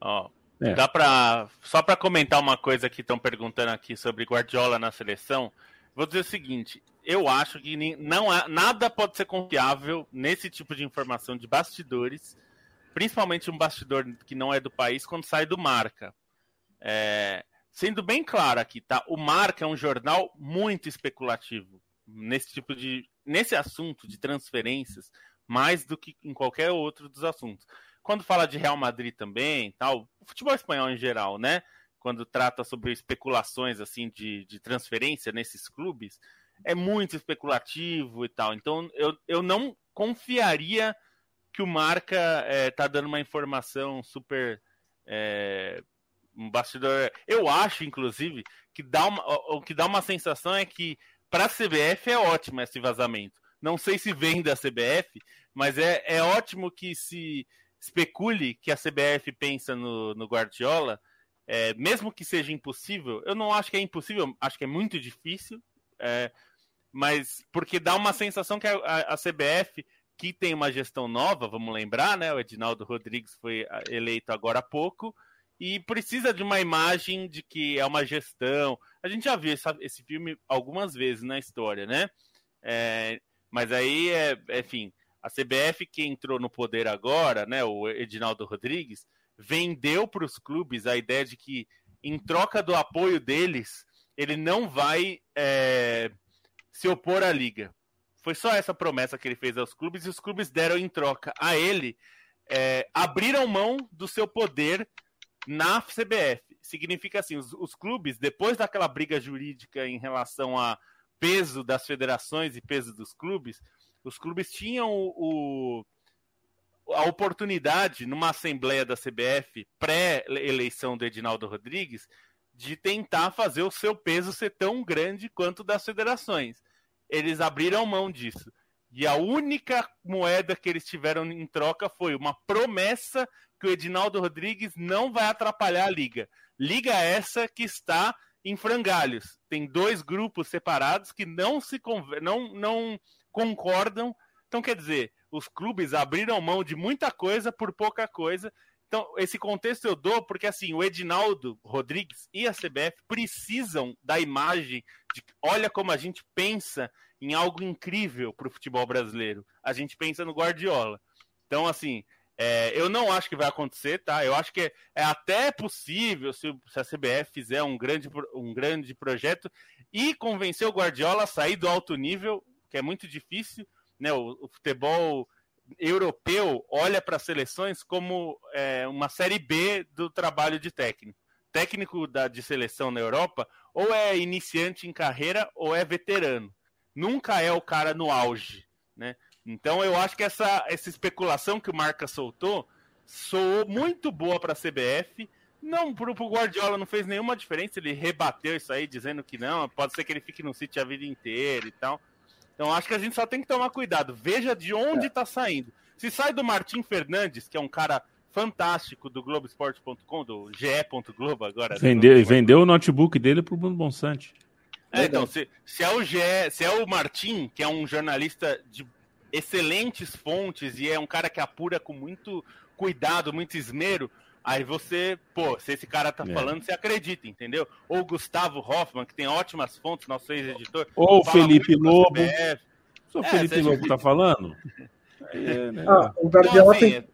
Ó, é. dá para só para comentar uma coisa que estão perguntando aqui sobre Guardiola na seleção. Vou dizer o seguinte: eu acho que não há, nada pode ser confiável nesse tipo de informação de bastidores, principalmente um bastidor que não é do país, quando sai do Marca. É, sendo bem claro aqui, tá? O Marca é um jornal muito especulativo nesse tipo de nesse assunto de transferências, mais do que em qualquer outro dos assuntos. Quando fala de Real Madrid também, tal, o futebol espanhol em geral, né? quando trata sobre especulações assim de, de transferência nesses clubes, é muito especulativo e tal. Então eu, eu não confiaria que o Marca é, tá dando uma informação super. É, um bastidor. Eu acho, inclusive, que dá uma, o que dá uma sensação é que para a CBF é ótimo esse vazamento. Não sei se vem da CBF, mas é, é ótimo que se especule que a CBF pensa no, no Guardiola é, mesmo que seja impossível, eu não acho que é impossível, acho que é muito difícil, é, mas porque dá uma sensação que a, a, CBF, que tem uma gestão nova, vamos lembrar, né? O Edinaldo Rodrigues foi eleito agora há pouco, e precisa de uma imagem de que é uma gestão. A gente já viu essa, esse filme algumas vezes na história, né? É, mas aí, é, enfim, a CBF que entrou no poder agora, né? O Edinaldo Rodrigues vendeu para os clubes a ideia de que, em troca do apoio deles, ele não vai é, se opor à liga. Foi só essa promessa que ele fez aos clubes e os clubes deram em troca a ele, é, abriram mão do seu poder na CBF. Significa assim, os, os, clubes, depois daquela briga jurídica em relação a peso das federações e peso dos clubes, os clubes tinham o, o a oportunidade, numa assembleia da CBF, pré-eleição do Edinaldo Rodrigues, de tentar fazer o seu peso ser tão grande quanto das federações. Eles abriram mão disso. E a única moeda que eles tiveram em troca foi uma promessa que o Edinaldo Rodrigues não vai atrapalhar a liga. Liga essa que está em frangalhos. Tem dois grupos separados que não se não, não concordam. Então, quer dizer, os clubes abriram mão de muita coisa por pouca coisa. Então, esse contexto eu dou porque, assim, o Edinaldo Rodrigues e a CBF precisam da imagem de olha como a gente pensa em algo incrível para o futebol brasileiro. A gente pensa no Guardiola. Então, assim, é, eu não acho que vai acontecer, tá? Eu acho que é, é até possível se, se, a CBF fizer um grande, um grande projeto e convencer o Guardiola a sair do alto nível, que é muito difícil, né, o, o futebol europeu olha para seleções como é, uma série B do trabalho de técnico. Técnico da, de seleção na Europa ou é iniciante em carreira ou é veterano. Nunca é o cara no auge, né? Então eu acho que essa, essa especulação que o Marca soltou soou muito boa para a CBF. Não, para o Guardiola não fez nenhuma diferença. Ele rebateu isso aí, dizendo que não, pode ser que ele fique no City a vida inteira e tal. Então acho que a gente só tem que tomar cuidado. Veja de onde está é. saindo. Se sai do Martim Fernandes, que é um cara fantástico do Globoesporte.com, do ge.globo agora. Vendeu, vendeu o notebook dele para o Bruno Bonsante. É, então, se, se, é o GE, se é o Martim, que é um jornalista de excelentes fontes e é um cara que apura com muito cuidado, muito esmero, Aí você, pô, se esse cara tá é. falando, você acredita, entendeu? Ou o Gustavo Hoffman, que tem ótimas fontes, nosso ex-editor. Ou o Felipe Lobo. O é, Felipe Lobo tá falando? É, né? ah, o Guardiola assim, tem.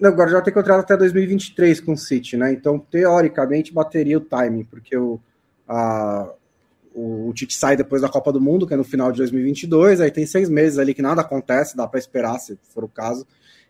Não, o Guardiola tem contrato até 2023 com o City, né? Então, teoricamente, bateria o timing, porque o, a, o, o Tite sai depois da Copa do Mundo, que é no final de 2022, aí tem seis meses ali que nada acontece, dá para esperar, se for o caso,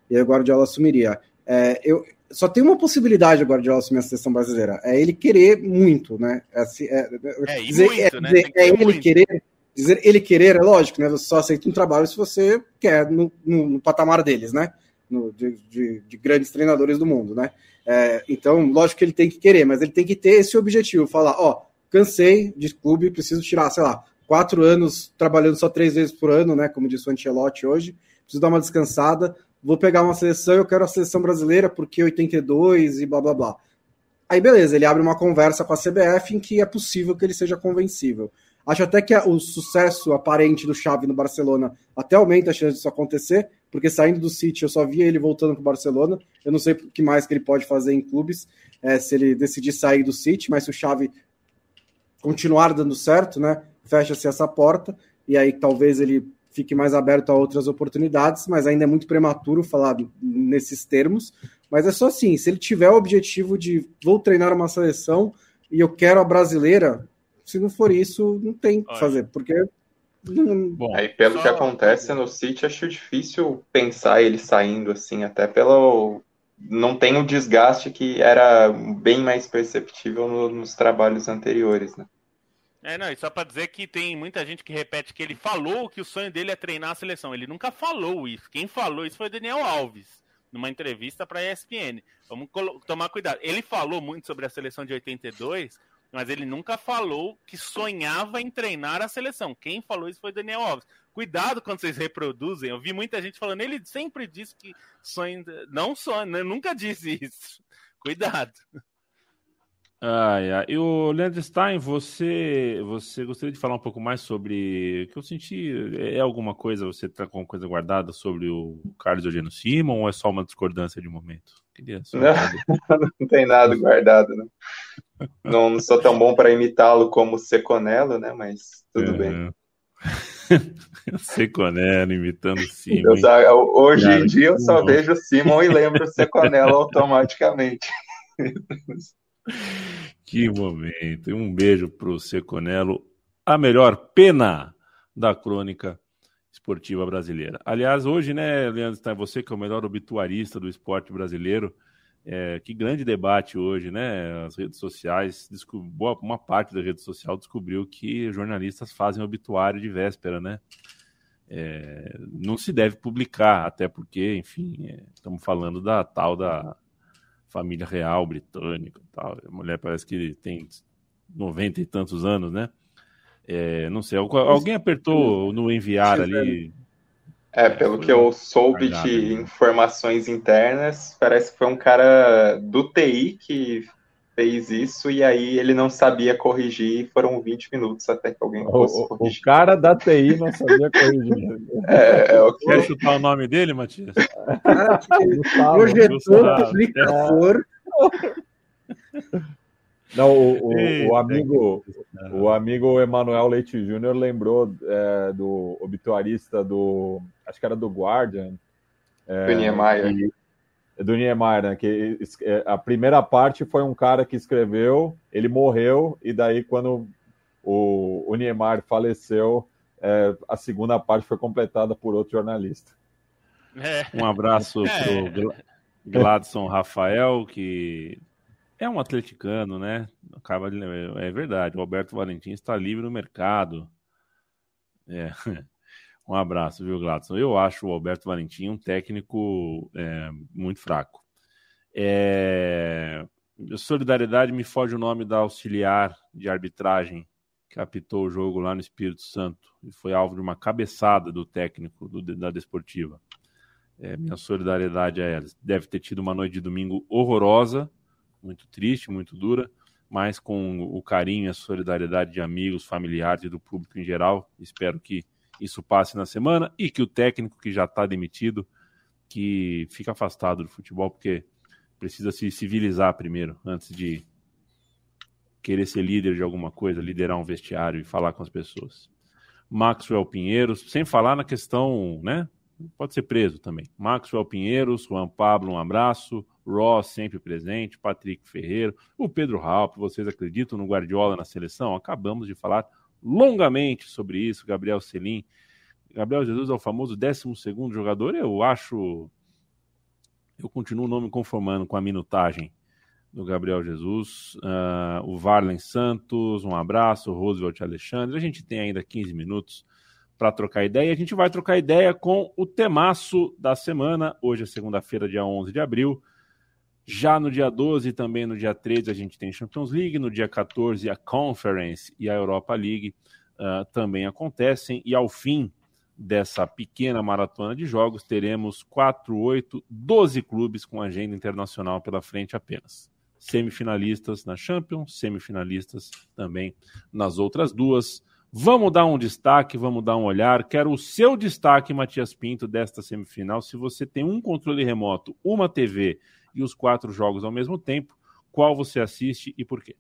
e aí o Guardiola assumiria. É, eu, só tem uma possibilidade agora de assumir a seleção brasileira. É ele querer muito, né? É, é, é, dizer, muito, é, né? dizer, é ele muito. querer. Dizer ele querer é lógico, né? Você só aceita um trabalho se você quer no, no, no patamar deles, né? No, de, de, de, grandes treinadores do mundo, né? É, então, lógico que ele tem que querer, mas ele tem que ter esse objetivo: falar, ó, cansei de clube, preciso tirar, sei lá, quatro anos trabalhando só três vezes por ano, né? Como disse o Ancelotti hoje, preciso dar uma descansada vou pegar uma seleção, eu quero a seleção brasileira porque 82 e blá blá blá. Aí beleza, ele abre uma conversa com a CBF em que é possível que ele seja convencível. Acho até que o sucesso aparente do Xavi no Barcelona até aumenta a chance disso acontecer, porque saindo do City eu só via ele voltando para o Barcelona. Eu não sei o que mais que ele pode fazer em clubes é, se ele decidir sair do City, mas se o Xavi continuar dando certo, né, fecha-se essa porta e aí talvez ele fique mais aberto a outras oportunidades, mas ainda é muito prematuro falar nesses termos. Mas é só assim: se ele tiver o objetivo de vou treinar uma seleção e eu quero a brasileira, se não for isso, não tem o que fazer, porque. Bom, aí pelo só... que acontece no City, acho difícil pensar ele saindo assim, até pelo. Não tem o desgaste que era bem mais perceptível no, nos trabalhos anteriores, né? É, não, e só pra dizer que tem muita gente que repete que ele falou que o sonho dele é treinar a seleção. Ele nunca falou isso. Quem falou isso foi Daniel Alves, numa entrevista pra ESPN. Vamos tomar cuidado. Ele falou muito sobre a seleção de 82, mas ele nunca falou que sonhava em treinar a seleção. Quem falou isso foi Daniel Alves. Cuidado quando vocês reproduzem. Eu vi muita gente falando, ele sempre disse que sonha. Não sonha, nunca disse isso. Cuidado. Ai, ai. E o Leandro Stein, você, você gostaria de falar um pouco mais sobre o que eu senti? É alguma coisa, você tá com coisa guardada sobre o Carlos Eugênio Simon ou é só uma discordância de momento? Queria só... não, [laughs] não tem nada guardado, não. Não, não sou tão bom para imitá-lo como Seconello, né? Mas tudo é. bem. [laughs] Seconello imitando o Simon. hoje Cara, em dia eu só bom. vejo o Simon e lembro o Seconello automaticamente. [laughs] Que momento. Um beijo para o Seconello, a melhor pena da crônica esportiva brasileira. Aliás, hoje, né, Leandro, está você que é o melhor obituarista do esporte brasileiro. É, que grande debate hoje, né? As redes sociais, boa, uma parte da rede social descobriu que jornalistas fazem obituário de véspera, né? É, não se deve publicar, até porque, enfim, é, estamos falando da tal da família real britânica tal. A mulher parece que tem noventa e tantos anos, né? É, não sei, alguém apertou no enviar ali. É, pelo que eu soube de informações internas, parece que foi um cara do TI que fez isso e aí ele não sabia corrigir e foram 20 minutos até que alguém fosse o, corrigir. O cara da TI não sabia corrigir. [laughs] é, é o que... Quer chutar o nome dele, Matias? Ah, projetor, aplicador. Não, o, o, o amigo, o amigo Emanuel Leite Júnior lembrou é, do obituarista do, acho que era do Guardian, é, do Niemeyer do Niemeyer, né? Que é, a primeira parte foi um cara que escreveu, ele morreu, e daí quando o, o Niemeyer faleceu, é, a segunda parte foi completada por outro jornalista. É. Um abraço é. pro Gladson Rafael, que é um atleticano, né? Acaba de, é verdade, o Alberto Valentim está livre no mercado. É. Um abraço, viu, Gladson? Eu acho o Alberto Valentim um técnico é, muito fraco. É... Solidariedade me foge o nome da auxiliar de arbitragem que apitou o jogo lá no Espírito Santo e foi alvo de uma cabeçada do técnico do, da Desportiva. É, minha solidariedade a elas. Deve ter tido uma noite de domingo horrorosa, muito triste, muito dura, mas com o carinho e a solidariedade de amigos, familiares e do público em geral, espero que isso passe na semana e que o técnico que já está demitido que fica afastado do futebol porque precisa se civilizar primeiro, antes de querer ser líder de alguma coisa, liderar um vestiário e falar com as pessoas. Maxwell Pinheiros, sem falar na questão, né? Pode ser preso também. Maxwell Pinheiros, Juan Pablo, um abraço. Ross, sempre presente. Patrick Ferreira. O Pedro Raup, vocês acreditam no Guardiola na seleção? Acabamos de falar longamente sobre isso. Gabriel Selim. Gabriel Jesus é o famoso 12 jogador. Eu acho. Eu continuo não me conformando com a minutagem do Gabriel Jesus, uh, o Varlen Santos, um abraço, Roosevelt Alexandre. A gente tem ainda 15 minutos para trocar ideia. A gente vai trocar ideia com o temaço da semana. Hoje é segunda-feira, dia 11 de abril. Já no dia 12 e também no dia 13 a gente tem Champions League, no dia 14 a Conference e a Europa League uh, também acontecem. E ao fim dessa pequena maratona de jogos, teremos 4, 8, 12 clubes com agenda internacional pela frente apenas semifinalistas na Champions, semifinalistas também nas outras duas. Vamos dar um destaque, vamos dar um olhar. Quero o seu destaque, Matias Pinto, desta semifinal. Se você tem um controle remoto, uma TV e os quatro jogos ao mesmo tempo, qual você assiste e por quê?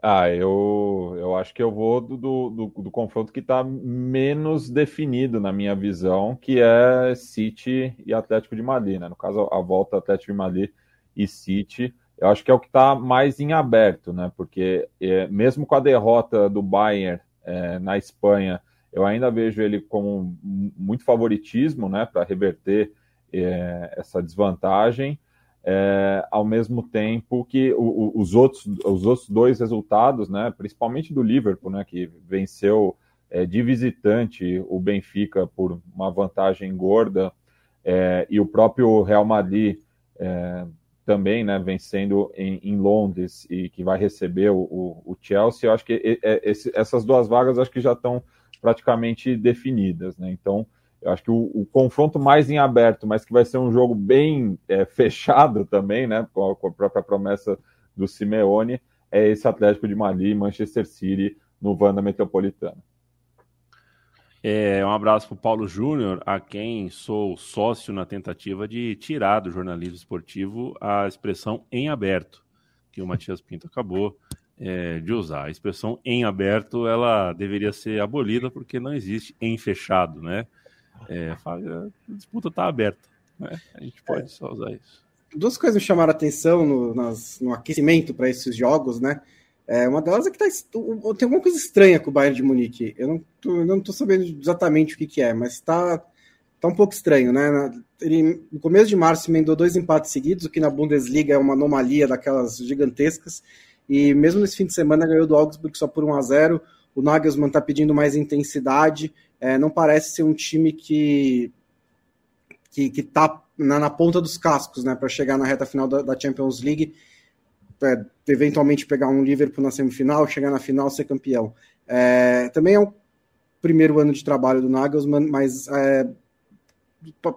Ah, eu, eu acho que eu vou do, do, do, do confronto que está menos definido na minha visão, que é City e Atlético de Madrid, né? No caso, a volta Atlético de Madrid e City. Eu acho que é o que está mais em aberto, né? Porque é, mesmo com a derrota do Bayern é, na Espanha, eu ainda vejo ele com muito favoritismo, né? Para reverter é, essa desvantagem. É, ao mesmo tempo que o, o, os, outros, os outros dois resultados, né? Principalmente do Liverpool, né? Que venceu é, de visitante o Benfica por uma vantagem gorda é, e o próprio Real Madrid é, também, né, vencendo em, em, Londres e que vai receber o, o, Chelsea, eu acho que esse, essas duas vagas acho que já estão praticamente definidas, né? Então, eu acho que o, o, confronto mais em aberto, mas que vai ser um jogo bem é, fechado também, né, com a, com a, própria promessa do Simeone, é esse Atlético de Madrid Manchester City no Vanda Metropolitano. É, um abraço para o Paulo Júnior, a quem sou sócio na tentativa de tirar do jornalismo esportivo a expressão em aberto, que o Matias Pinto acabou é, de usar. A expressão em aberto ela deveria ser abolida porque não existe em fechado, né? É, a disputa está aberta, né? A gente pode é. só usar isso. Duas coisas me chamaram a atenção no, nas, no aquecimento para esses jogos, né? É, uma delas é que tá, tem alguma coisa estranha com o Bayern de Munique. Eu não tô, não tô sabendo exatamente o que, que é, mas está tá um pouco estranho, né? Ele, no começo de março, emendou dois empates seguidos, o que na Bundesliga é uma anomalia daquelas gigantescas. E mesmo nesse fim de semana ganhou do Augsburg só por 1 a 0 O Nagelsmann está pedindo mais intensidade. É, não parece ser um time que que, que tá na, na ponta dos cascos, né, para chegar na reta final da, da Champions League é, eventualmente pegar um Liverpool na semifinal, chegar na final, ser campeão. É, também é o primeiro ano de trabalho do Nagelsmann, mas é,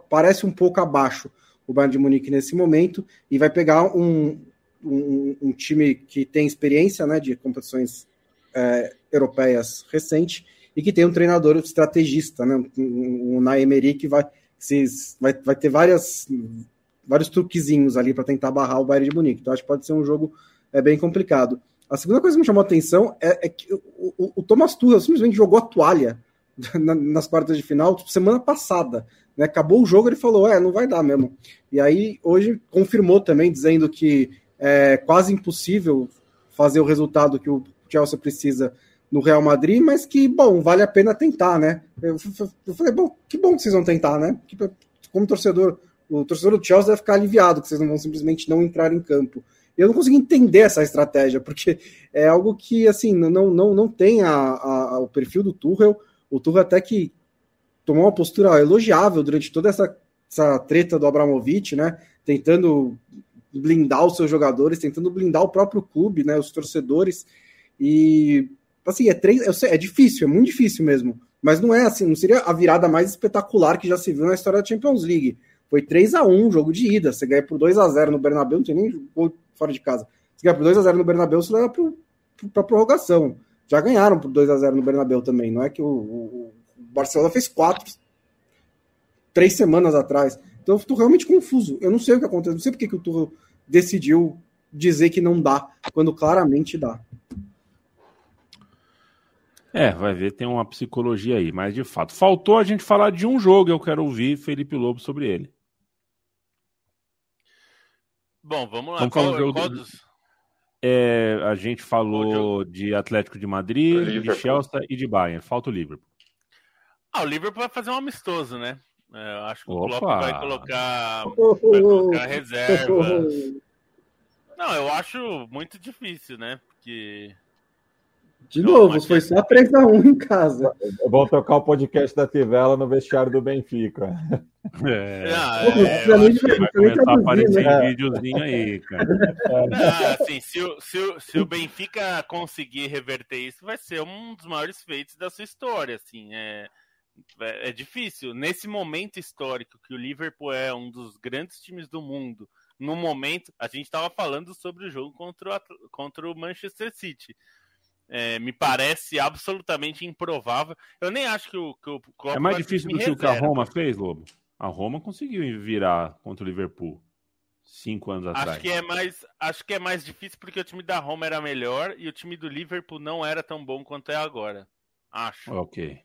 parece um pouco abaixo o Bayern de Munique nesse momento e vai pegar um, um, um time que tem experiência né, de competições é, europeias recente e que tem um treinador estrategista, né, um Naemery que vai, vai, vai ter várias vários truquezinhos ali para tentar barrar o Bayern de Munique. Então acho que pode ser um jogo é, bem complicado. A segunda coisa que me chamou a atenção é, é que o, o, o, Thomas Tuchel simplesmente jogou a toalha [laughs] na, nas quartas de final tipo, semana passada. Né? Acabou o jogo, ele falou, é, não vai dar mesmo. E aí hoje confirmou também, dizendo que é quase impossível fazer o resultado que o Chelsea precisa no Real Madrid, mas que, bom, vale a pena tentar, né? Eu, eu falei, bom, que bom que vocês vão tentar, né? Como torcedor o torcedor do Chelsea vai ficar aliviado que vocês não vão simplesmente não entrar em campo. Eu não consegui entender essa estratégia, porque é algo que, assim, não, não, não tem a, a, o perfil do Tuchel. O Tuchel até que tomou uma postura elogiável durante toda essa, essa treta do Abramovich, né? Tentando blindar os seus jogadores, tentando blindar o próprio clube, né? Os torcedores. E, assim, é, três, sei, é difícil, é muito difícil mesmo. Mas não é assim, não seria a virada mais espetacular que já se viu na história da Champions League foi 3 a 1 jogo de ida. Você ganha por 2 a 0 no Bernabéu, não tem nem gol fora de casa. Você ganha por 2 a 0 no Bernabéu, você leva para prorrogação. Já ganharam por 2 a 0 no Bernabéu também. Não é que o, o, o Barcelona fez quatro três semanas atrás. Então eu estou realmente confuso. Eu não sei o que aconteceu, não sei porque que o Tuchel decidiu dizer que não dá, quando claramente dá. É, vai ver, tem uma psicologia aí, mas de fato. Faltou a gente falar de um jogo, eu quero ouvir Felipe Lobo sobre ele. Bom, vamos lá. Vamos qual, qual, qual dos... é, a gente falou de Atlético de Madrid, de Chelsea e de Bayern. Falta o Liverpool. Ah, o Liverpool vai fazer um amistoso, né? É, eu acho que Opa. o Klopp vai colocar, [laughs] vai colocar reserva. [laughs] Não, eu acho muito difícil, né? Porque de novo, foi só 3x1 em casa. Vão tocar o podcast da Tivela no vestiário do Benfica. É, ah, é, vai começar a aparecer né? videozinho aí, cara. Ah, assim, se, o, se, o, se o Benfica conseguir reverter isso, vai ser um dos maiores feitos da sua história, assim, é, é, é difícil. Nesse momento histórico que o Liverpool é um dos grandes times do mundo, no momento, a gente estava falando sobre o jogo contra o, contra o Manchester City. É, me parece absolutamente improvável. Eu nem acho que o, que o Klopp É mais difícil do que o que a Roma fez, Lobo. A Roma conseguiu virar contra o Liverpool cinco anos atrás. Acho que é mais, acho que é mais difícil porque o time da Roma era melhor e o time do Liverpool não era tão bom quanto é agora. Acho. Ok.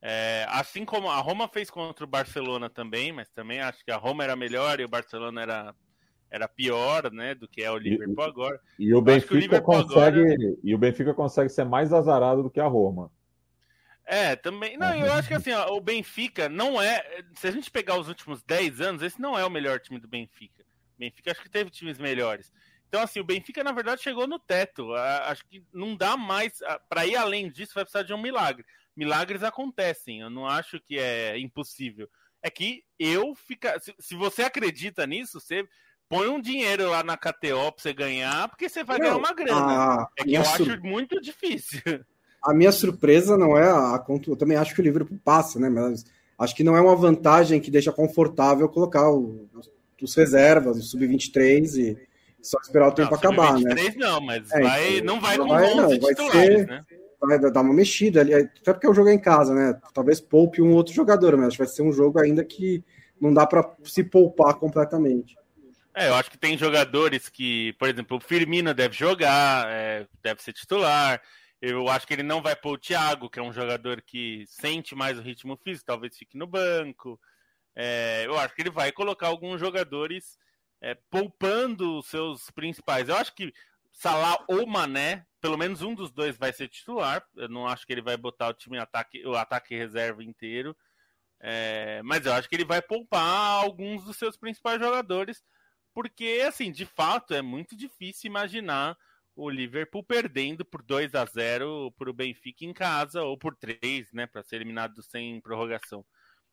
É, assim como a Roma fez contra o Barcelona também, mas também acho que a Roma era melhor e o Barcelona era era pior, né, do que é o Liverpool e, agora. E o Benfica o consegue agora... e o Benfica consegue ser mais azarado do que a Roma. É, também. Não, eu acho que assim, ó, o Benfica não é. Se a gente pegar os últimos 10 anos, esse não é o melhor time do Benfica. O Benfica acho que teve times melhores. Então, assim, o Benfica, na verdade, chegou no teto. Acho que não dá mais. Para ir além disso, vai precisar de um milagre. Milagres acontecem. Eu não acho que é impossível. É que eu fica. Se, se você acredita nisso, você põe um dinheiro lá na KTO pra você ganhar, porque você vai não, ganhar uma grana. A, é que eu sur... acho muito difícil. A minha surpresa não é a conta. Eu também acho que o Liverpool passa, né? Mas acho que não é uma vantagem que deixa confortável colocar o, os reservas, o sub-23 e só esperar o tempo não, acabar, né? não, mas é, vai, então, não vai com vai, 11 não, vai ser, né? Vai dar uma mexida ali, até porque o jogo é em casa, né? Talvez poupe um outro jogador, mas acho que vai ser um jogo ainda que não dá para se poupar completamente. É, eu acho que tem jogadores que, por exemplo, o Firmino deve jogar, é, deve ser titular. Eu acho que ele não vai pôr o Thiago, que é um jogador que sente mais o ritmo físico, talvez fique no banco. É, eu acho que ele vai colocar alguns jogadores é, poupando os seus principais. Eu acho que Salah ou Mané, pelo menos um dos dois vai ser titular. Eu não acho que ele vai botar o time ataque, o ataque reserva inteiro. É, mas eu acho que ele vai poupar alguns dos seus principais jogadores porque, assim, de fato, é muito difícil imaginar o Liverpool perdendo por 2 a 0 para o Benfica em casa, ou por 3, né, para ser eliminado sem prorrogação.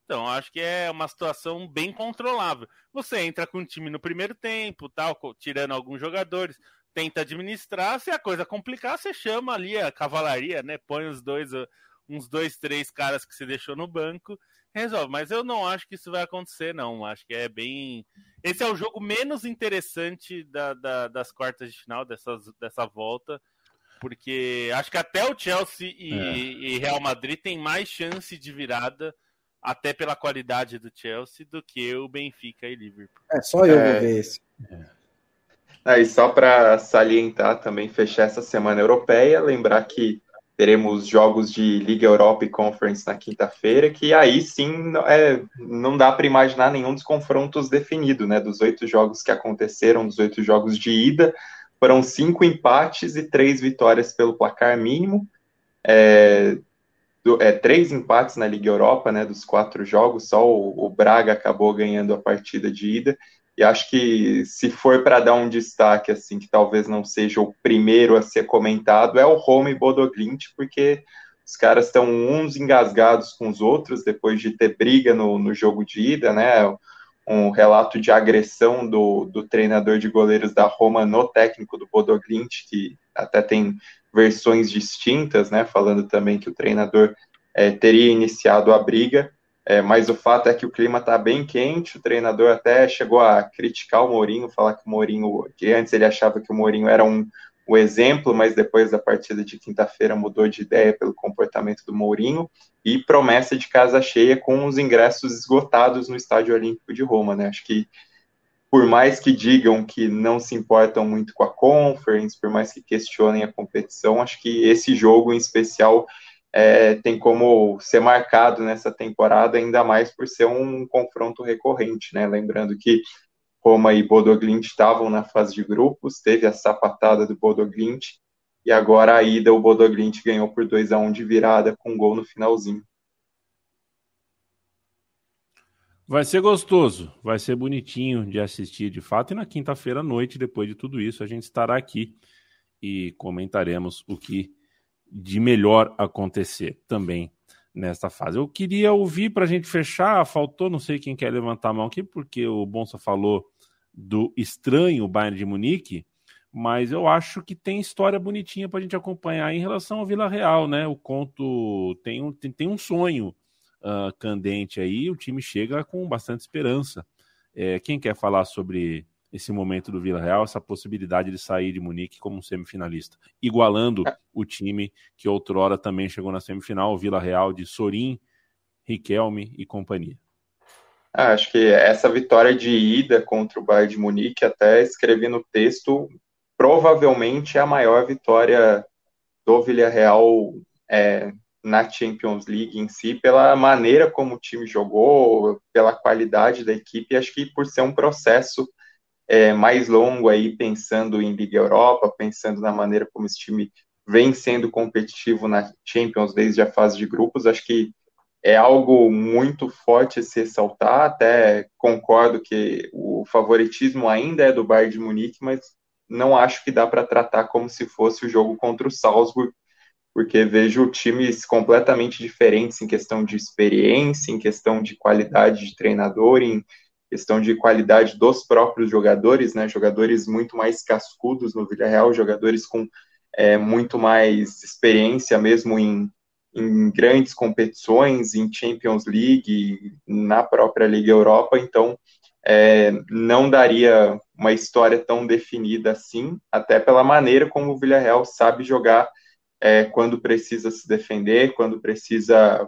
Então, acho que é uma situação bem controlável. Você entra com o time no primeiro tempo, tal, tirando alguns jogadores, tenta administrar, se a coisa complicar, você chama ali a cavalaria, né? Põe os dois, uns dois, três caras que você deixou no banco resolve. Mas eu não acho que isso vai acontecer, não. Acho que é bem. Esse é o jogo menos interessante da, da, das quartas de final, dessas, dessa volta. Porque acho que até o Chelsea e, é. e Real Madrid tem mais chance de virada, até pela qualidade do Chelsea, do que o Benfica e Liverpool. É, só eu é... vou ver esse. É. e só para salientar também, fechar essa semana europeia, lembrar que teremos jogos de Liga Europa e Conference na quinta-feira, que aí sim é, não dá para imaginar nenhum dos confrontos definido, né? Dos oito jogos que aconteceram, dos oito jogos de ida, foram cinco empates e três vitórias pelo placar mínimo. É, do, é, três empates na Liga Europa, né? Dos quatro jogos, só o, o Braga acabou ganhando a partida de ida. E acho que se for para dar um destaque, assim, que talvez não seja o primeiro a ser comentado, é o Home Bodoglint, porque os caras estão uns engasgados com os outros depois de ter briga no, no jogo de ida, né? Um relato de agressão do, do treinador de goleiros da Roma no técnico do Bodoglint, que até tem versões distintas, né? Falando também que o treinador é, teria iniciado a briga. É, mas o fato é que o clima está bem quente, o treinador até chegou a criticar o Mourinho, falar que o Mourinho, que antes ele achava que o Mourinho era um o exemplo, mas depois da partida de quinta-feira mudou de ideia pelo comportamento do Mourinho e promessa de casa cheia com os ingressos esgotados no Estádio Olímpico de Roma, né? Acho que por mais que digam que não se importam muito com a Conference, por mais que questionem a competição, acho que esse jogo em especial é, tem como ser marcado nessa temporada, ainda mais por ser um confronto recorrente, né? Lembrando que Roma e Bodoglint estavam na fase de grupos, teve a sapatada do Bodoglint, e agora a ida o Bodoglint ganhou por 2 a 1 de virada com um gol no finalzinho. Vai ser gostoso, vai ser bonitinho de assistir de fato. E na quinta-feira à noite, depois de tudo isso, a gente estará aqui e comentaremos o que de melhor acontecer também nesta fase. Eu queria ouvir para a gente fechar, faltou, não sei quem quer levantar a mão aqui, porque o Bonsa falou do estranho Bayern de Munique, mas eu acho que tem história bonitinha para a gente acompanhar em relação ao Vila Real, né? O conto tem um, tem, tem um sonho uh, candente aí, o time chega com bastante esperança. É, quem quer falar sobre esse momento do Vila Real, essa possibilidade de sair de Munique como um semifinalista, igualando o time que outrora também chegou na semifinal, o Vila Real de Sorin, Riquelme e companhia. Ah, acho que essa vitória de ida contra o Bayern de Munique, até escrevi no texto, provavelmente é a maior vitória do Villarreal é, na Champions League em si, pela maneira como o time jogou, pela qualidade da equipe, acho que por ser um processo é, mais longo aí, pensando em Liga Europa, pensando na maneira como esse time vem sendo competitivo na Champions desde a fase de grupos, acho que é algo muito forte se ressaltar, até concordo que o favoritismo ainda é do Bayern de Munique, mas não acho que dá para tratar como se fosse o jogo contra o Salzburg, porque vejo times completamente diferentes em questão de experiência, em questão de qualidade de treinador, em questão de qualidade dos próprios jogadores, né? Jogadores muito mais cascudos no Villarreal, jogadores com é, muito mais experiência mesmo em em grandes competições, em Champions League, na própria Liga Europa, então é, não daria uma história tão definida assim, até pela maneira como o Villarreal sabe jogar é, quando precisa se defender, quando precisa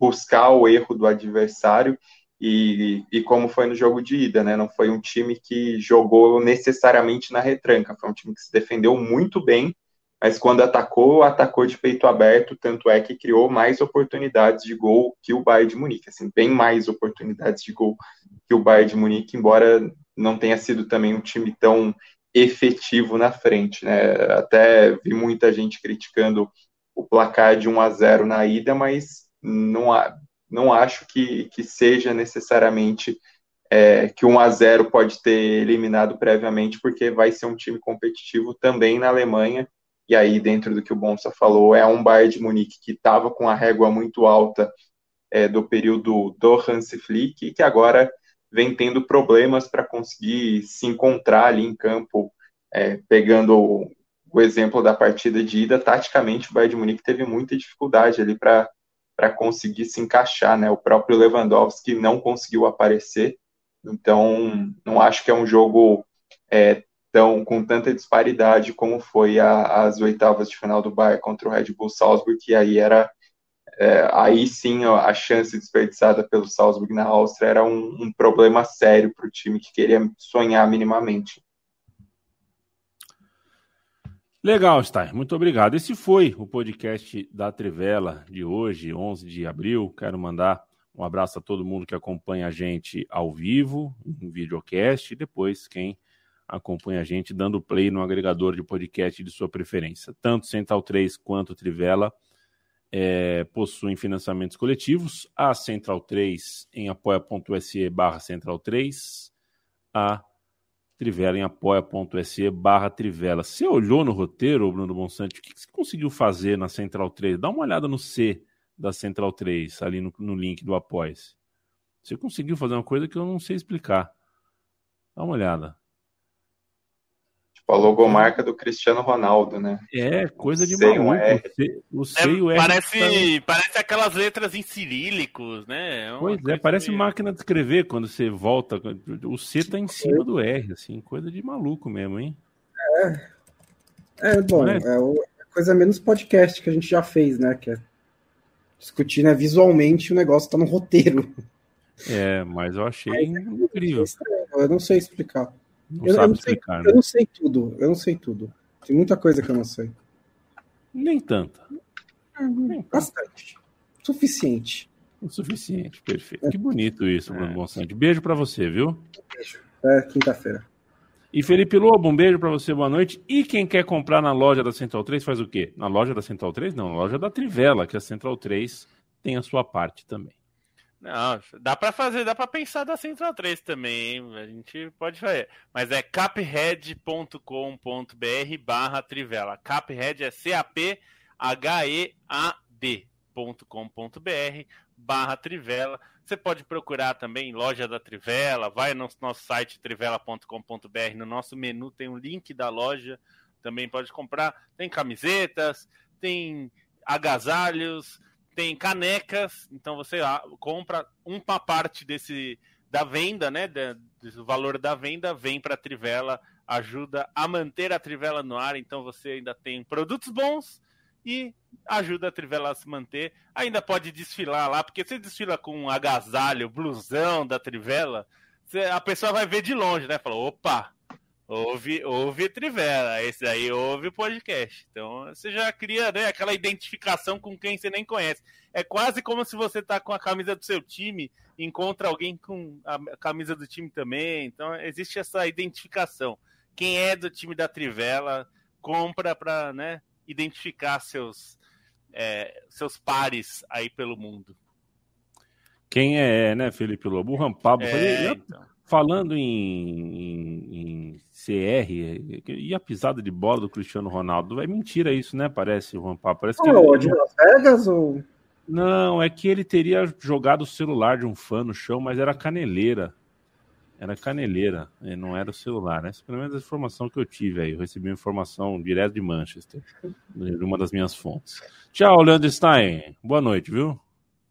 buscar o erro do adversário, e, e como foi no jogo de ida, né? Não foi um time que jogou necessariamente na retranca, foi um time que se defendeu muito bem, mas quando atacou, atacou de peito aberto, tanto é que criou mais oportunidades de gol que o Bayern de Munique, assim, bem mais oportunidades de gol que o Bayern de Munique, embora não tenha sido também um time tão efetivo na frente, né? Até vi muita gente criticando o placar de 1 a 0 na ida, mas não, não acho que, que seja necessariamente é, que 1 a 0 pode ter eliminado previamente, porque vai ser um time competitivo também na Alemanha. E aí, dentro do que o Bonsa falou, é um Bayern de Munique que estava com a régua muito alta é, do período do Hansi Flick e que agora vem tendo problemas para conseguir se encontrar ali em campo, é, pegando o, o, exemplo da partida de ida, taticamente o Bayern de Munique teve muita dificuldade ali para conseguir se encaixar, né? O próprio Lewandowski não conseguiu aparecer, então não acho que é um jogo é, então, com tanta disparidade como foi a, as oitavas de final do Bayern contra o Red Bull Salzburg, que aí era é, aí sim a chance desperdiçada pelo Salzburg na Áustria era um, um problema sério para o time que queria sonhar minimamente. Legal, Stein. Muito obrigado. Esse foi o podcast da Trivela de hoje, 11 de abril. Quero mandar um abraço a todo mundo que acompanha a gente ao vivo, em videocast, e depois quem acompanha a gente dando play no agregador de podcast de sua preferência. Tanto Central 3 quanto Trivela é, possuem financiamentos coletivos. A Central 3 em apoia.se barra Central 3, a Trivela em apoia.se barra Trivela. Você olhou no roteiro, Bruno Monsanto, o que você conseguiu fazer na Central 3? Dá uma olhada no C da Central 3, ali no, no link do Apoia-se. Você conseguiu fazer uma coisa que eu não sei explicar. Dá uma olhada. A logomarca do Cristiano Ronaldo, né? É, coisa de maluco. É. O C, é, o R parece, tá... parece aquelas letras em cirílicos, né? É pois é, parece meio... máquina de escrever quando você volta. O C tá em cima do R, assim, coisa de maluco mesmo, hein? É. É, bom, é? é a coisa menos podcast que a gente já fez, né? Que é discutir né, visualmente o negócio tá no roteiro. É, mas eu achei é incrível. Eu não sei explicar. Não eu, eu, não sei, explicar, né? eu não sei tudo. Eu não sei tudo. Tem muita coisa que eu não sei. Nem tanta. Nem Bastante. Suficiente. O suficiente, perfeito. É. Que bonito isso, Bruno é. Bonsante. Beijo para você, viu? Beijo. É quinta-feira. E Felipe Lobo, um beijo para você, boa noite. E quem quer comprar na loja da Central 3 faz o quê? Na loja da Central 3? Não, na loja da Trivela, que a Central 3 tem a sua parte também. Não, dá para fazer, dá para pensar da Central 3 também, hein? a gente pode fazer. Mas é caphead.com.br barra Trivela. Caphead é C-A-P-H-E-A-D.com.br barra Trivela. Você pode procurar também loja da Trivela, vai no nosso site trivela.com.br, no nosso menu tem um link da loja, também pode comprar. Tem camisetas, tem agasalhos, tem canecas, então você ah, compra uma parte desse da venda, né, do valor da venda vem para a Trivela, ajuda a manter a Trivela no ar, então você ainda tem produtos bons e ajuda a Trivela a se manter. Ainda pode desfilar lá, porque você desfila com um agasalho, blusão da Trivela, a pessoa vai ver de longe, né? Falou, opa, ouve, ouve Trivela, esse aí ouve podcast. Então você já cria né, aquela identificação com quem você nem conhece. É quase como se você tá com a camisa do seu time, encontra alguém com a camisa do time também. Então existe essa identificação. Quem é do time da Trivela compra para né, identificar seus, é, seus pares aí pelo mundo. Quem é, né, Felipe Lobo? O Rampabo. É, então. Falando em, em, em, CR, e a pisada de bola do Cristiano Ronaldo? É mentira isso, né? Parece o Rampabo. Parece que oh, ele... de Las Vegas ou... Não, é que ele teria jogado o celular de um fã no chão, mas era caneleira. Era caneleira, não era o celular, né? Essa é pelo menos a informação que eu tive aí. Eu recebi uma informação direto de Manchester, de uma das minhas fontes. Tchau, Leandro Stein. Boa noite, viu?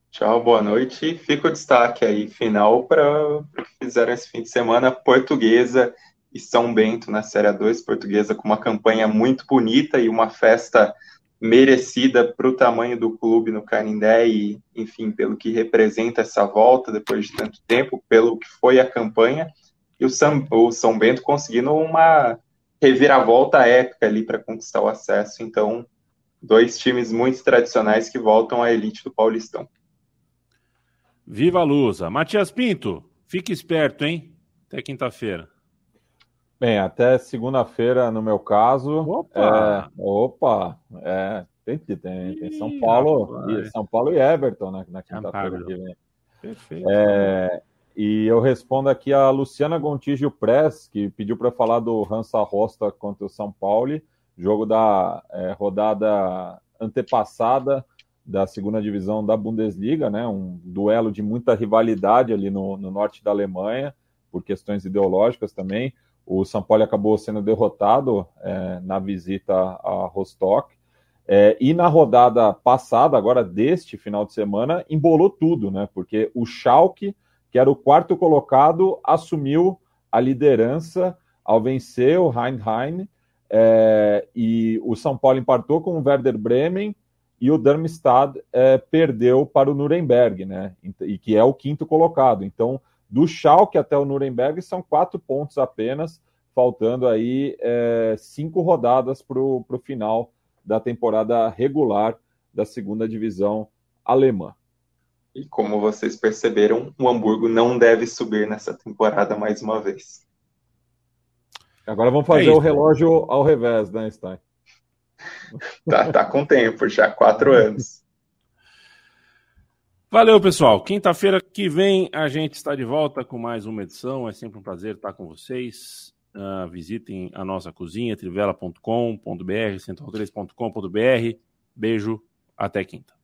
Tchau, boa noite. Fica o destaque aí final para o que fizeram esse fim de semana. Portuguesa e São Bento na Série 2. Portuguesa com uma campanha muito bonita e uma festa merecida para o tamanho do clube no Canindé e, enfim, pelo que representa essa volta depois de tanto tempo, pelo que foi a campanha, e o São, o São Bento conseguindo uma reviravolta épica ali para conquistar o acesso. Então, dois times muito tradicionais que voltam à elite do Paulistão. Viva a Lusa! Matias Pinto, fique esperto, hein? Até quinta-feira. Bem, até segunda-feira, no meu caso. Opa! É, opa! É, tem que tem, tem São Paulo e São Paulo e Everton né, na quinta-feira que vem. Perfeito. É, e eu respondo aqui a Luciana Gontijo Press, que pediu para falar do Hansa Rosta contra o São Paulo, jogo da é, rodada antepassada da segunda divisão da Bundesliga, né? Um duelo de muita rivalidade ali no, no norte da Alemanha, por questões ideológicas também. O São Paulo acabou sendo derrotado é, na visita a Rostock. É, e na rodada passada, agora deste final de semana, embolou tudo, né? Porque o Schalke, que era o quarto colocado, assumiu a liderança ao vencer o Heinheim. É, e o São Paulo empatou com o Werder Bremen e o Darmstadt é, perdeu para o Nuremberg, né? E que é o quinto colocado. Então, do Schalke até o Nuremberg são quatro pontos apenas, faltando aí é, cinco rodadas para o final da temporada regular da segunda divisão alemã. E como vocês perceberam, o Hamburgo não deve subir nessa temporada mais uma vez. Agora vamos fazer é o relógio ao revés, né, Stein? Tá, tá com tempo, já quatro anos. Valeu, pessoal. Quinta-feira que vem a gente está de volta com mais uma edição. É sempre um prazer estar com vocês. Uh, visitem a nossa cozinha, trivela.com.br, central3.com.br. Beijo, até quinta.